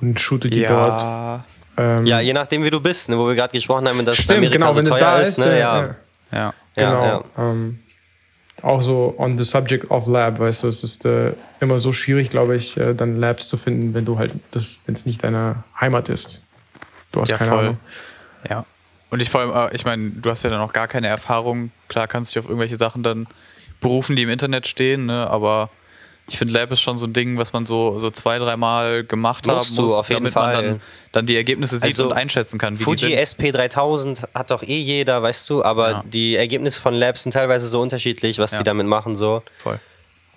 und shoote die dort. Ja, Ähm, ja, je nachdem, wie du bist, ne, wo wir gerade gesprochen haben, dass stimmt, Amerika genau, so wenn es teuer da ist. ist, ne? ja. ja. ja. Genau. Ja, Ähm, auch so on the subject of Lab, weißt du, es ist äh, immer so schwierig, glaube ich, äh, dann Labs zu finden, wenn du halt das, wenn es nicht deine Heimat ist. Du hast Ja, keine voll. Ahnung. Ja. Und ich vor allem, äh, ich meine, du hast ja dann auch gar keine Erfahrung. Klar kannst du dich auf irgendwelche Sachen dann berufen, die im Internet stehen, ne? aber ich finde, Lab ist schon so ein Ding, was man so, so zwei, dreimal gemacht Musst haben du muss, auf jeden damit Fall. man dann, dann die Ergebnisse sieht Also, und einschätzen kann, wie Fuji die sind. SP3000 hat doch eh jeder, weißt du, aber Ja. die Ergebnisse von Labs sind teilweise so unterschiedlich, was Ja. die damit machen. So. Voll.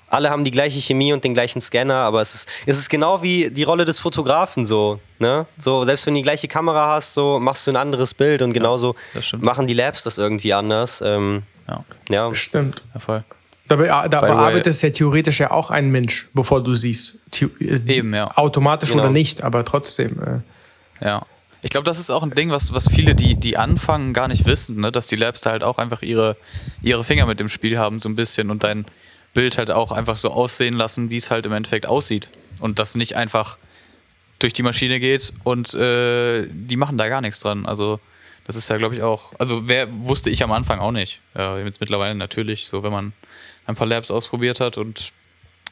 Alle haben die gleiche Chemie und den gleichen Scanner, aber es ist, es ist genau wie die Rolle des Fotografen so. Ne? So, selbst wenn du die gleiche Kamera hast, so machst du ein anderes Bild und genauso stimmt. machen die Labs das irgendwie anders. Ähm, Ja, ja. Stimmt. ja voll. Da way- bearbeitet es ja theoretisch ja auch ein Mensch, bevor du siehst. The Eben, ja. Automatisch Genau. oder nicht, aber trotzdem. Äh, Ja. Ich glaube, das ist auch ein Ding, was, was viele, die, die anfangen, gar nicht wissen, ne? dass die Labs da halt auch einfach ihre, ihre Finger mit dem Spiel haben, so ein bisschen und dein Bild halt auch einfach so aussehen lassen, wie es halt im Endeffekt aussieht. Und das nicht einfach durch die Maschine geht und äh, die machen da gar nichts dran. Also, das ist ja, glaube ich, auch. Also, wer wusste ich am Anfang auch nicht. Äh, jetzt mittlerweile natürlich, so wenn man ein paar Labs ausprobiert hat und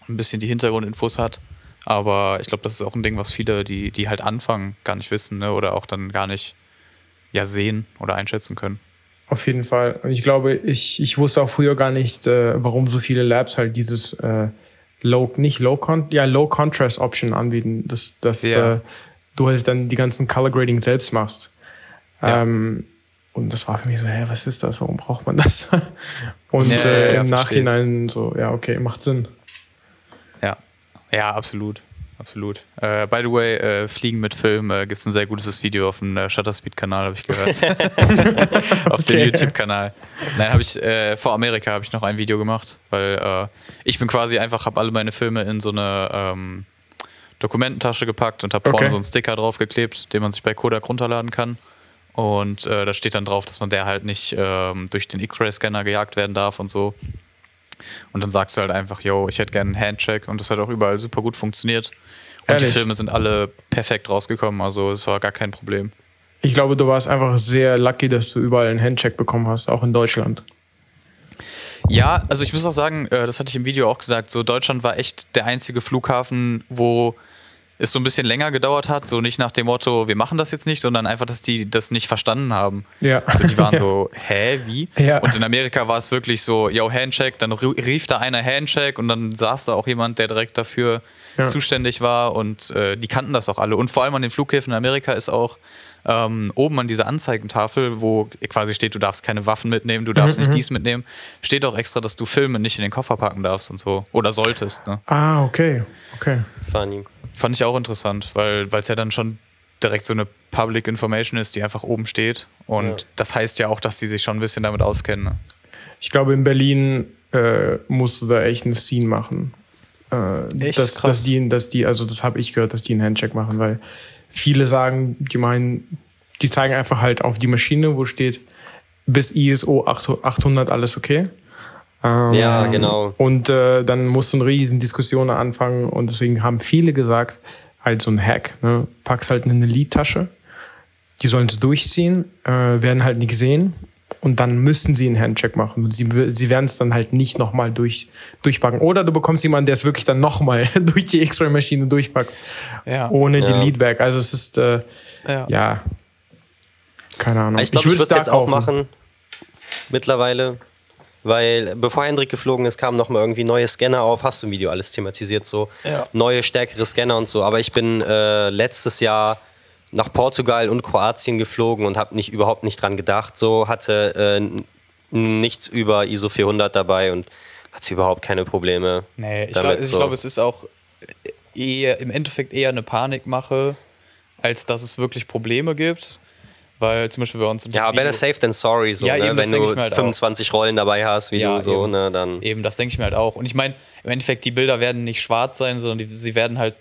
ein bisschen die Hintergrundinfos hat. Aber ich glaube, das ist auch ein Ding, was viele, die, die halt anfangen, gar nicht wissen ne? oder auch dann gar nicht ja, sehen oder einschätzen können. Auf jeden Fall. Und ich glaube, ich, ich wusste auch früher gar nicht, äh, warum so viele Labs halt dieses äh, Low, nicht Low Con, ja, Low Contrast Option anbieten, dass, dass Ja. äh, du halt dann die ganzen Color Grading selbst machst. Ja. Ähm, und das war für mich so, hä, was ist das? Warum braucht man das? Und Ja, äh, ja, im versteh ich. Nachhinein so, ja, okay, macht Sinn. Ja, ja, absolut. Absolut. Äh, by the way, äh, Fliegen mit Film äh, gibt es ein sehr gutes Video auf dem äh, Shutterspeed-Kanal, habe ich gehört. auf dem Okay. YouTube-Kanal. Nein, habe ich äh, vor Amerika habe ich noch ein Video gemacht, weil äh, ich bin quasi einfach, habe alle meine Filme in so eine ähm, Dokumententasche gepackt und habe Okay. vorne so einen Sticker draufgeklebt, den man sich bei Kodak runterladen kann. Und äh, da steht dann drauf, dass man der halt nicht ähm, durch den X-Ray-Scanner gejagt werden darf und so. Und dann sagst du halt einfach, yo, ich hätte gerne einen Handcheck und das hat auch überall super gut funktioniert. Und Ehrlich? die Filme sind alle perfekt rausgekommen, also es war gar kein Problem. Ich glaube, du warst einfach sehr lucky, dass du überall einen Handcheck bekommen hast, auch in Deutschland. Ja, also ich muss auch sagen, äh, das hatte ich im Video auch gesagt, so Deutschland war echt der einzige Flughafen, wo es so ein bisschen länger gedauert hat, so nicht nach dem Motto, wir machen das jetzt nicht, sondern einfach, dass die das nicht verstanden haben. Ja. Also die waren so, hä, wie? Ja. Und in Amerika war es wirklich so, yo, Handcheck, dann rief da einer Handcheck und dann saß da auch jemand, der direkt dafür Ja. zuständig war und äh, die kannten das auch alle. Und vor allem an den Flughäfen in Amerika ist auch ähm, oben an dieser Anzeigentafel, wo quasi steht, du darfst keine Waffen mitnehmen, du darfst nicht dies mitnehmen, steht auch extra, dass du Filme nicht in den Koffer packen darfst und so. Oder solltest. Ne? Ah, okay. Okay. Funny. Fand ich auch interessant, weil es ja dann schon direkt so eine Public Information ist, die einfach oben steht. Und Ja. das heißt ja auch, dass die sich schon ein bisschen damit auskennen. Ne? Ich glaube, in Berlin äh, musst du da echt eine Scene machen. Äh, Echt? dass, Krass. dass die, dass die, also das habe ich gehört, dass die einen Handcheck machen, weil viele sagen, die meinen, die zeigen einfach halt auf die Maschine, wo steht bis ISO 800 alles okay. Ähm, Ja, genau. Und äh, dann musst du eine riesen Diskussion anfangen und deswegen haben viele gesagt, halt so ein Hack, ne? packst halt in eine Lead-Tasche, die sollen es durchziehen, äh, werden halt nicht sehen und dann müssen sie einen Handcheck machen und sie, sie werden es dann halt nicht nochmal durch, durchpacken. Oder du bekommst jemanden, der es wirklich dann nochmal durch die X-Ray-Maschine durchpackt, Ja. ohne Ja. die Leadback. Also es ist, äh, Ja. ja. keine Ahnung. Ich glaube, ich würde es jetzt auch kaufen. machen. Mittlerweile. Weil bevor Hendrik geflogen ist, kamen noch mal irgendwie neue Scanner auf. Hast du im Video alles thematisiert, so Ja. neue, stärkere Scanner und so. Aber ich bin äh, letztes Jahr nach Portugal und Kroatien geflogen und habe nicht überhaupt nicht dran gedacht. So hatte äh, nichts über ISO 400 dabei und hatte überhaupt keine Probleme. Nee, ich, damit glaub, ich so. glaube, es ist auch eher, im Endeffekt eher eine Panikmache, als dass es wirklich Probleme gibt. Weil zum Beispiel bei uns ja, better safe than sorry. So, Ja, ne? eben, Wenn du halt auch. 25 Rollen dabei hast, wie Ja, du so, eben. ne, dann. Eben, das denke ich mir halt auch. Und ich meine, im Endeffekt, die Bilder werden nicht schwarz sein, sondern die, sie werden halt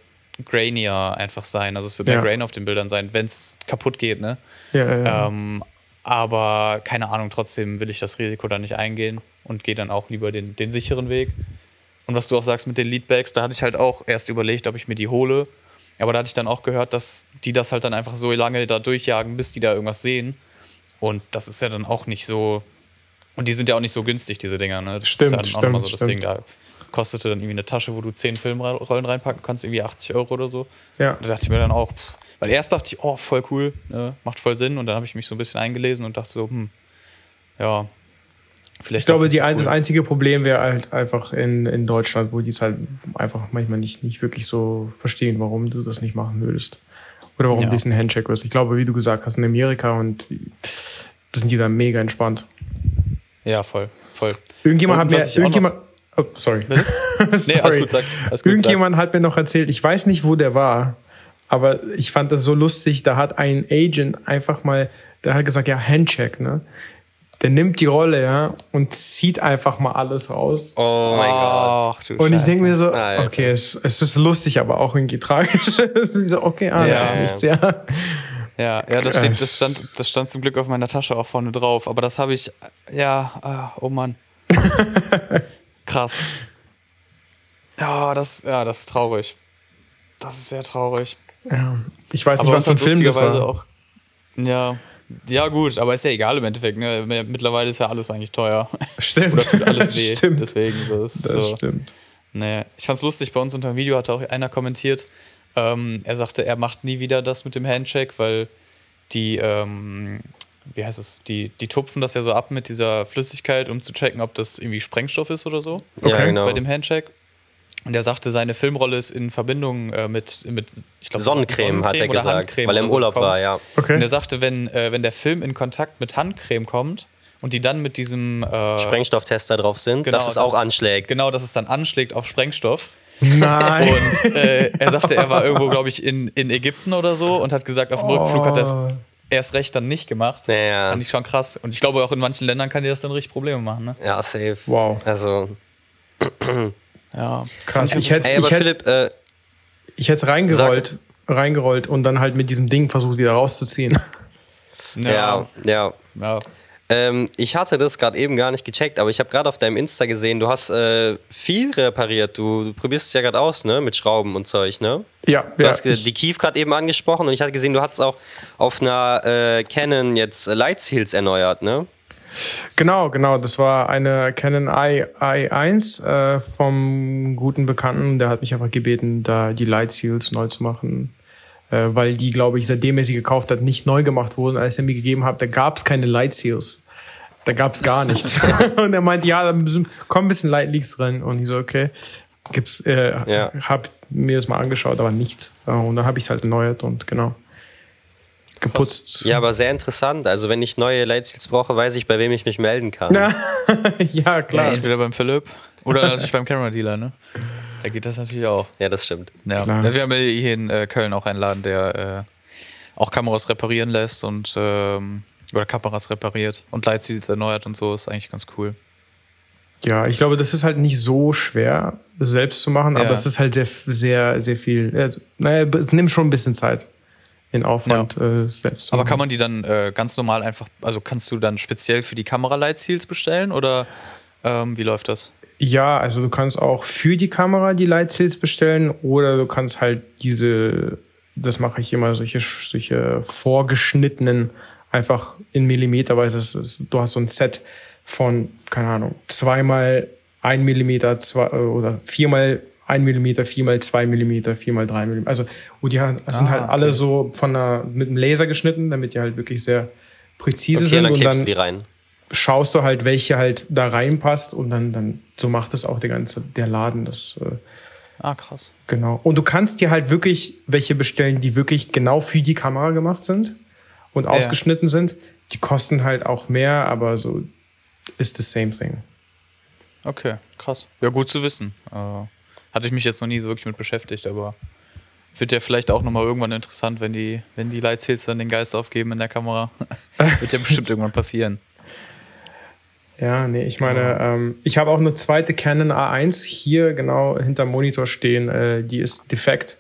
grainier einfach sein. Also es wird mehr Ja. Grain auf den Bildern sein, wenn es kaputt geht, ne? Ja, ja, ja. Ähm, aber keine Ahnung, trotzdem will ich das Risiko da nicht eingehen und gehe dann auch lieber den, den sicheren Weg. Und was du auch sagst mit den Leadbacks, da hatte ich halt auch erst überlegt, ob ich mir die hole. Aber da hatte ich dann auch gehört, dass die das halt dann einfach so lange da durchjagen, bis die da irgendwas sehen. Und das ist ja dann auch nicht so. Und die sind ja auch nicht so günstig, diese Dinger. Ne? Das Stimmt, ist ja dann auch nochmal so stimmt, das Ding. Da kostete dann irgendwie eine Tasche, wo du 10 Filmrollen reinpacken kannst, irgendwie 80 Euro oder so. Ja. Da dachte ich mir dann auch, pff, weil erst dachte ich, oh, voll cool, ne, macht voll Sinn. Und dann habe ich mich so ein bisschen eingelesen und dachte so, hm, ja, vielleicht. Ich glaube, die, so cool. das einzige Problem wäre halt einfach in, in Deutschland, wo die es halt einfach manchmal nicht, nicht wirklich so verstehen, warum du das nicht machen würdest. Oder warum Ja. diesen Handcheck ist. Ich glaube, wie du gesagt hast, in Amerika und das sind die da mega entspannt. Ja, voll, voll. Irgendjemand Und hat mir, irgendjemand, oh, sorry. Nee, alles Sorry. gut, sag. Alles gut, Irgendjemand hat mir noch erzählt, ich weiß nicht, wo der war, aber ich fand das so lustig, da hat ein Agent einfach mal, der hat gesagt, ja, Handcheck, ne? Der nimmt die Rolle, ja, und zieht einfach mal alles raus. Oh mein Gott. Ach, du Und ich denke mir so, Alter. okay, es, es ist lustig, aber auch irgendwie tragisch. So, okay, ah, Ja, da ist ja. nichts, ja. Ja, ja das, steht, das, stand, das stand zum Glück auf meiner Tasche auch vorne drauf. Aber das habe ich, ja, ah, oh Mann. Krass. Ja, das, ja, das ist traurig. Das ist sehr traurig. ja. Ich weiß nicht, Aber was für ein Film das war. auch. Ja, ja, gut, aber ist ja egal im Endeffekt. Ne? Mittlerweile ist ja alles eigentlich teuer. Stimmt. Oder tut alles weh. Stimmt. Deswegen so ist Das so. stimmt. Nee, ich fand's lustig, bei uns unter dem Video hatte auch einer kommentiert, ähm, er sagte, er macht nie wieder das mit dem Handshake, weil die, ähm, wie heißt es, die, die tupfen das ja so ab mit dieser Flüssigkeit, um zu checken, ob das irgendwie Sprengstoff ist oder so Ja, Okay. genau. bei dem Handshake. Und er sagte, seine Filmrolle ist in Verbindung äh, mit, mit ich glaube, Sonnencreme, hat er oder gesagt, Handcreme weil er im so Urlaub bekommen. war, ja. Okay. Und er sagte, wenn, äh, wenn der Film in Kontakt mit Handcreme kommt und die dann mit diesem äh, Sprengstofftester drauf sind, Genau, dass es auch anschlägt. genau, dass es dann anschlägt auf Sprengstoff. Nein. Und äh, er sagte, er war irgendwo, glaube ich, in, in Ägypten oder so und hat gesagt, auf dem Rückflug hat er es Oh. Erst recht dann nicht gemacht. Ja, ja. Fand ich schon krass. Und ich glaube, auch in manchen Ländern kann dir das dann richtig Probleme machen. Ne? Ja, safe. Wow. Also, Ja. Krass. Ich hätte ich hätte äh, ich hätte es reingerollt, reingerollt und dann halt mit diesem Ding versucht wieder rauszuziehen. Ja. ja, ja. Ähm, ich hatte das gerade eben gar nicht gecheckt, aber ich habe gerade auf deinem Insta gesehen, du hast äh, viel repariert. Du, du probierst es ja gerade aus, ne? Mit Schrauben und Zeug, ne? Ja, Du ja. hast die Kief gerade eben angesprochen und ich hatte gesehen, du hattest auch auf einer äh, Canon jetzt Light Seals erneuert, ne? Genau, genau. Das war eine Canon i, i1 äh, vom guten Bekannten. Der hat mich einfach gebeten, da die Light Seals neu zu machen. Äh, weil die, glaube ich, seitdem er sie gekauft hat, nicht neu gemacht wurden. Als er mir gegeben hat, da gab es keine Light Seals. Da gab es gar nichts. und er meinte, ja, da müssen, kommen ein bisschen Light Leaks rein. Und ich so, okay. Gibt's, äh, Ja. hab mir das mal angeschaut, aber nichts. Äh, Und dann habe ich es halt erneuert und genau. Geputzt. Ja, aber sehr interessant. Also, wenn ich neue Light Seals brauche, weiß ich, bei wem ich mich melden kann. ja, ja, klar. entweder beim Philipp oder natürlich beim Camera Dealer, ne? Da geht das natürlich auch. Ja, das stimmt. Ja. Klar. Ja, Wir haben ja hier in äh, Köln auch einen Laden, der äh, auch Kameras reparieren lässt und ähm, oder Kameras repariert und Lightseals erneuert und so. Ist eigentlich ganz cool. Ja, ich glaube, das ist halt nicht so schwer selbst zu machen, Ja. aber es ist halt sehr, sehr, sehr viel. Also, naja, es nimmt schon ein bisschen Zeit in Aufwand äh, selbst zu Aber machen. kann man die dann äh, ganz normal einfach, also kannst du dann speziell für die Kamera Lightseals bestellen oder ähm, wie läuft das? Ja, also du kannst auch für die Kamera die Lightsails bestellen oder du kannst halt diese, das mache ich immer, solche, solche vorgeschnittenen, einfach in Millimeterweise. Ist, du hast so ein Set von, keine Ahnung, zweimal ein Millimeter, zwei, äh, oder viermal ein Millimeter, viermal zwei Millimeter, viermal drei Millimeter. Also, wo die sind Ah, halt alle okay. so von einer, mit einem Laser geschnitten, damit die halt wirklich sehr präzise Okay, sind. dann und klebst dann du die rein. Schaust du halt, welche halt da reinpasst und dann, dann so macht es auch der ganze, der Laden das, äh, Ah, krass. genau. Und du kannst dir halt wirklich welche bestellen, die wirklich genau für die Kamera gemacht sind und ausgeschnitten sind. Die kosten halt auch mehr, aber so ist the same thing. Okay, krass. Ja, gut zu wissen. Äh, hatte ich mich jetzt noch nie so wirklich mit beschäftigt, aber wird ja vielleicht auch nochmal irgendwann interessant, wenn die, wenn die Lightseals dann den Geist aufgeben in der Kamera. wird ja bestimmt irgendwann passieren. Ja, nee, ich meine, ähm, ich habe auch eine zweite Canon A1 hier genau hinterm Monitor stehen. Äh, die ist defekt,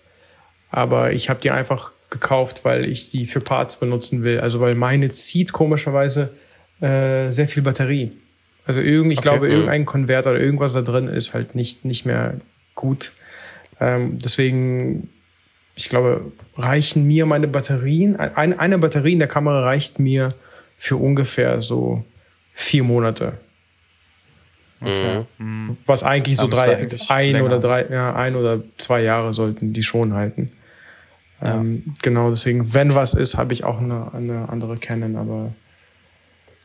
aber ich habe die einfach gekauft, weil ich die für Parts benutzen will. Also weil meine zieht komischerweise äh, sehr viel Batterie. Also irgend, ich Okay. glaube, Mhm. irgendein Konverter oder irgendwas da drin ist halt nicht, nicht mehr gut. Ähm, deswegen, ich glaube, reichen mir meine Batterien, ein, eine Batterie in der Kamera reicht mir für ungefähr so vier Monate. Okay. Was eigentlich so drei, eigentlich ein länger. oder drei, ja, ein oder zwei Jahre sollten die schon halten. Ähm, genau, deswegen, wenn was ist, habe ich auch eine, eine andere Canon, aber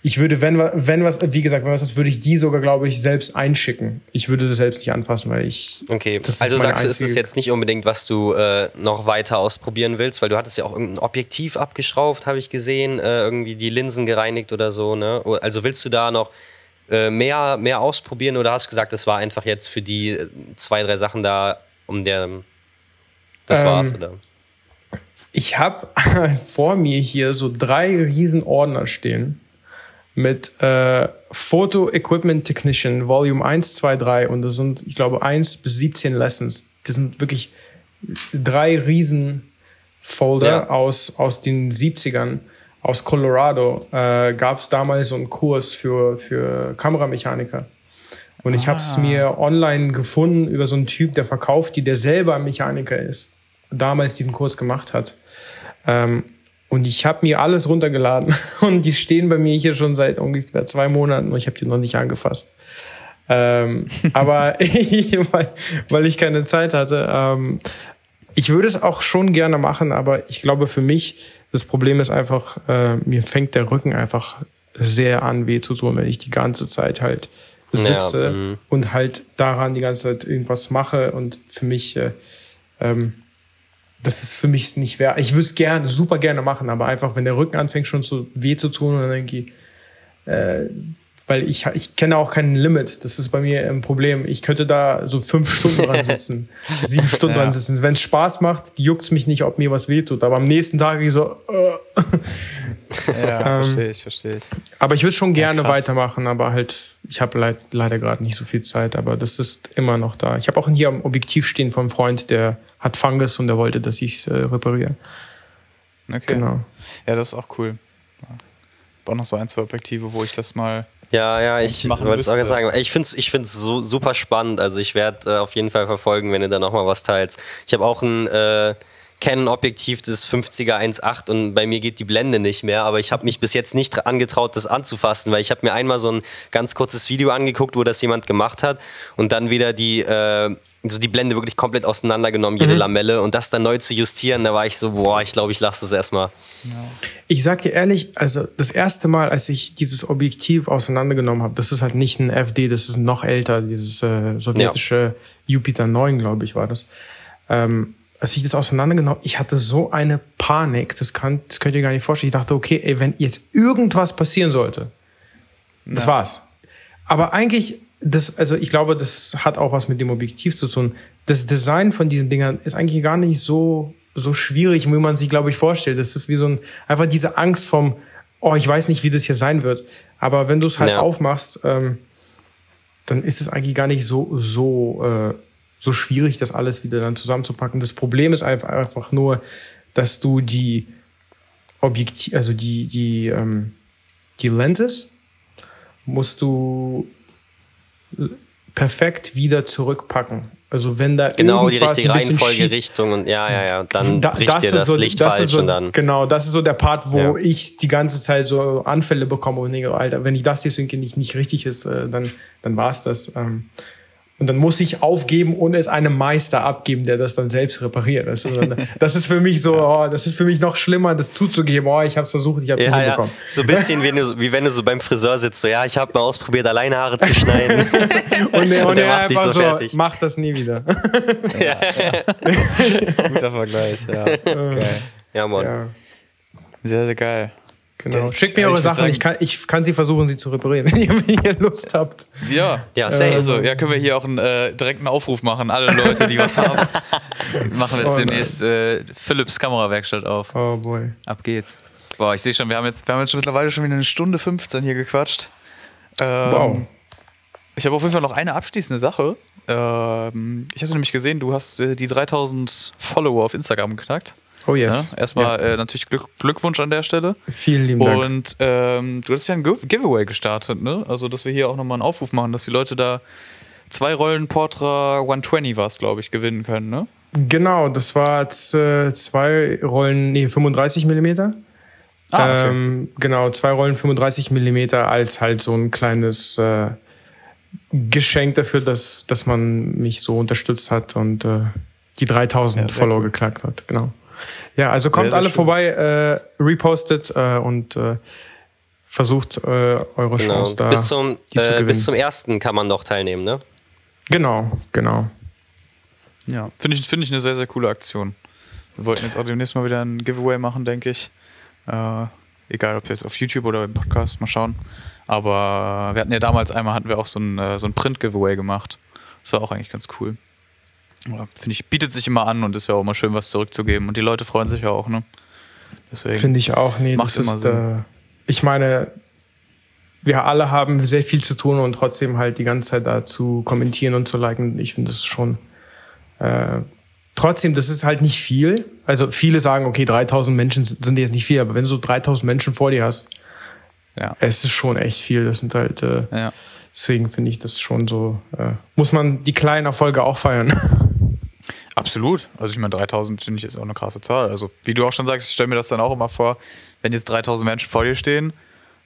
ich würde, wenn, wenn was, wie gesagt, wenn was ist, würde ich die sogar, glaube ich, selbst einschicken. Ich würde das selbst nicht anfassen, weil ich. Okay, also sagst du, ist es jetzt nicht unbedingt, was du äh, noch weiter ausprobieren willst, weil du hattest ja auch irgendein Objektiv abgeschraubt, habe ich gesehen, äh, irgendwie die Linsen gereinigt oder so, ne? Also willst du da noch äh, mehr, mehr ausprobieren oder hast du gesagt, das war einfach jetzt für die äh, zwei, drei Sachen da, um der. Das Ähm, war's, oder? Ich habe vor mir hier so drei riesen Ordner stehen mit äh, Photo Equipment Technician Volume 1, 2, 3 und das sind, ich glaube, 1 bis 17 Lessons. Das sind wirklich drei riesen Folder Ja. aus, aus den 70ern. Aus Colorado äh, gab es damals so einen Kurs für, für Kameramechaniker. Und ich habe es mir online gefunden über so einen Typ, der verkauft die, der selber Mechaniker ist. Damals diesen Kurs gemacht hat. Ähm, und ich habe mir alles runtergeladen und die stehen bei mir hier schon seit ungefähr zwei Monaten und ich habe die noch nicht angefasst. Ähm, aber weil, weil ich keine Zeit hatte. Ähm, ich würde es auch schon gerne machen, aber ich glaube für mich, das Problem ist einfach, äh, mir fängt der Rücken einfach sehr an weh zu tun, wenn ich die ganze Zeit halt sitze Ja, mhm. und halt daran die ganze Zeit irgendwas mache und für mich äh, ähm, das ist für mich nicht wert. Ich würde es gerne, super gerne machen, aber einfach, wenn der Rücken anfängt schon zu weh zu tun, dann denke ich, äh, weil ich, ich kenne auch kein Limit. Das ist bei mir ein Problem. Ich könnte da so fünf Stunden dran sitzen, sieben Stunden Ja. dran sitzen. Wenn es Spaß macht, juckt's mich nicht, ob mir was wehtut. Aber am nächsten Tag ich so, äh. Ja, verstehe ich, verstehe ich. Aber ich würde schon gerne krass. weitermachen, aber halt, ich habe leid, leider gerade nicht so viel Zeit, aber das ist immer noch da. Ich habe auch hier am Objektiv stehen von einem Freund, der hat Fungus und der wollte, dass ich es äh, repariere. Okay. Genau. Ja, das ist auch cool. Hab Auch noch so ein, zwei Objektive, wo ich das mal. Ja, ja, ich ich wollte es auch sagen. Ich finde es ich find's so, super spannend. Also ich werde äh, auf jeden Fall verfolgen, wenn du da nochmal was teilst. Ich habe auch ein äh, Canon-Objektiv, das 50er 1.8 und bei mir geht die Blende nicht mehr, aber ich habe mich bis jetzt nicht angetraut, das anzufassen, weil ich habe mir einmal so ein ganz kurzes Video angeguckt, wo das jemand gemacht hat und dann wieder die, äh, so die Blende wirklich komplett auseinandergenommen, jede Lamelle und das dann neu zu justieren, da war ich so, boah, ich glaube, ich lasse das erstmal. Ich sag dir ehrlich, also das erste Mal, als ich dieses Objektiv auseinandergenommen habe, das ist halt nicht ein FD, das ist noch älter, dieses äh, sowjetische Jupiter 9, glaube ich, war das. Ähm, als ich das auseinandergenommen ich hatte so eine Panik, das, kann, das könnt ihr gar nicht vorstellen. Ich dachte, okay, ey, wenn jetzt irgendwas passieren sollte, das war's. Aber eigentlich, das, also ich glaube, das hat auch was mit dem Objektiv zu tun. Das Design von diesen Dingern ist eigentlich gar nicht so, so schwierig, wie man sich, glaube ich, vorstellt. Das ist wie so ein, einfach diese Angst vom, oh, ich weiß nicht, wie das hier sein wird. Aber wenn du es halt Ja. aufmachst, ähm, dann ist es eigentlich gar nicht so, so, äh, so schwierig, das alles wieder dann zusammenzupacken. Das Problem ist einfach, einfach nur, dass du die Objektiv, also die, die, ähm, die Lenses musst du perfekt wieder zurückpacken. Also wenn da genau die richtige Reihenfolge, Richtung und ja, ja, ja, dann da, bricht dir das so, Licht das falsch so, und dann. Genau, das ist so der Part, wo ja. ich die ganze Zeit so Anfälle bekomme und denke, Alter, wenn ich das deswegen nicht, nicht richtig ist, äh, dann, dann war's das. Und dann muss ich aufgeben und es einem Meister abgeben, der das dann selbst repariert. Das ist, das ist für mich so, oh, das ist für mich noch schlimmer, das zuzugeben. Oh, ich habe versucht, ich habe es ja, nicht bekommen. Ja. So ein bisschen wie, wie, wenn du so beim Friseur sitzt, so ja, ich habe mal ausprobiert, alleine Haare zu schneiden. und, der, und, der macht dich so, so fertig. Mach das nie wieder. ja, ja. Guter Vergleich, ja. Geil. Ja, Mann. Sehr, sehr geil. Genau. Schickt mir eure Sachen, sagen, ich, kann, ich kann sie versuchen, sie zu reparieren, wenn ihr, wenn ihr Lust habt. Ja, ja, äh, also ja, können wir hier auch einen äh, direkten Aufruf machen. Alle Leute, die was haben, machen jetzt oh, demnächst äh, Philips Kamerawerkstatt auf. Oh boy. Ab geht's. Boah, ich sehe schon, wir haben jetzt, wir haben jetzt mittlerweile schon wieder eine Stunde 15 hier gequatscht. Ähm, wow. Ich habe auf jeden Fall noch eine abschließende Sache. Ähm, ich hatte nämlich gesehen, du hast äh, die 3000 Follower auf Instagram geknackt. Oh yes. Ja, erstmal ja. äh, natürlich Glück, Glückwunsch an der Stelle. Vielen lieben Dank. Und ähm, du hast ja ein Giveaway gestartet, ne? Also, dass wir hier auch nochmal einen Aufruf machen, dass die Leute da zwei Rollen Portra 120 war es, glaube ich, gewinnen können, ne? Genau, das war äh, zwei Rollen, nee, 35 mm. Ah, okay. Ähm, genau, zwei Rollen 35 mm als halt so ein kleines äh, Geschenk dafür, dass, dass man mich so unterstützt hat und äh, die 3000 ja, Follower cool. geknackt hat, genau. Ja, also kommt sehr, alle schön. vorbei, äh, repostet äh, und äh, versucht äh, eure genau. Chance da bis zum, die zu äh, gewinnen. Bis zum ersten kann man noch teilnehmen, ne? Genau, genau. Ja, finde ich, find ich eine sehr, sehr coole Aktion. Wir wollten jetzt auch demnächst mal wieder ein Giveaway machen, denke ich. Äh, egal, ob jetzt auf YouTube oder im Podcast, mal schauen. Aber wir hatten ja damals einmal, hatten wir auch so ein, so ein Print-Giveaway gemacht. Das war auch eigentlich ganz cool finde ich, bietet sich immer an und ist ja auch immer schön, was zurückzugeben. Und die Leute freuen sich ja auch, ne? Finde ich auch, nee, das ist, äh, ich meine, wir alle haben sehr viel zu tun und trotzdem halt die ganze Zeit da zu kommentieren und zu liken. Ich finde das schon, äh, trotzdem, das ist halt nicht viel. Also viele sagen, okay, 3000 Menschen sind jetzt nicht viel, aber wenn du so 3000 Menschen vor dir hast, ja. es ist schon echt viel. Das sind halt, äh, ja. deswegen finde ich das schon so, äh, muss man die kleinen Erfolge auch feiern. Absolut. Also ich meine, 3000 finde ich ist auch eine krasse Zahl. Also wie du auch schon sagst, ich stelle mir das dann auch immer vor, wenn jetzt 3000 Menschen vor dir stehen,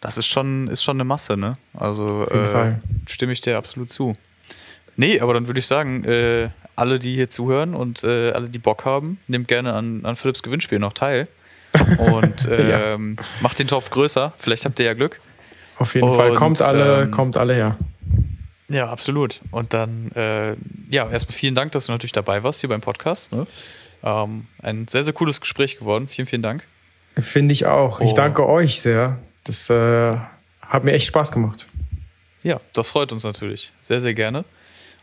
das ist schon, ist schon eine Masse, ne? Also äh, stimme ich dir absolut zu. Nee, aber dann würde ich sagen, äh, alle, die hier zuhören und äh, alle, die Bock haben, nehmt gerne an, an Philips Gewinnspiel noch teil. Und ähm, ja. macht den Topf größer. Vielleicht habt ihr ja Glück. Auf jeden und, Fall. Kommt alle, ähm, kommt alle her. Ja, absolut. Und dann, äh, ja, erstmal vielen Dank, dass du natürlich dabei warst hier beim Podcast. Ne? Ähm, ein sehr, sehr cooles Gespräch geworden. Vielen, vielen Dank. Finde ich auch. Oh. Ich danke euch sehr. Das äh, hat mir echt Spaß gemacht. Ja, das freut uns natürlich. Sehr, sehr gerne.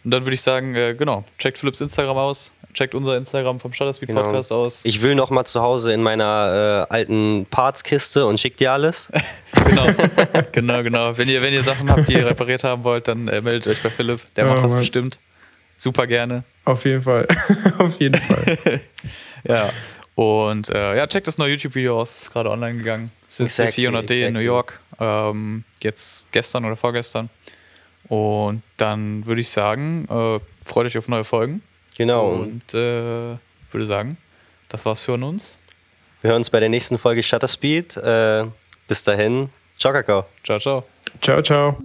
Und dann würde ich sagen, äh, genau, checkt Philips Instagram aus, checkt unser Instagram vom Shutterspeed genau. Podcast aus. Ich will noch mal zu Hause in meiner äh, alten Partskiste und schick dir alles. genau, genau, genau. Wenn ihr, wenn ihr Sachen habt, die ihr repariert haben wollt, dann äh, meldet euch bei Philipp. Der macht das Mann. bestimmt. Super gerne. Auf jeden Fall. Auf jeden Fall. ja. Und äh, ja, checkt das neue YouTube-Video aus, ist gerade online gegangen. Es ist exactly, 400D exactly. in New York. Ähm, jetzt gestern oder vorgestern. Und dann würde ich sagen, äh, freut euch auf neue Folgen. Genau. Und äh, würde sagen, das war's für uns. Wir hören uns bei der nächsten Folge Shutter Speed. Äh, bis dahin, ciao, Kakao. Ciao, ciao. Ciao, ciao.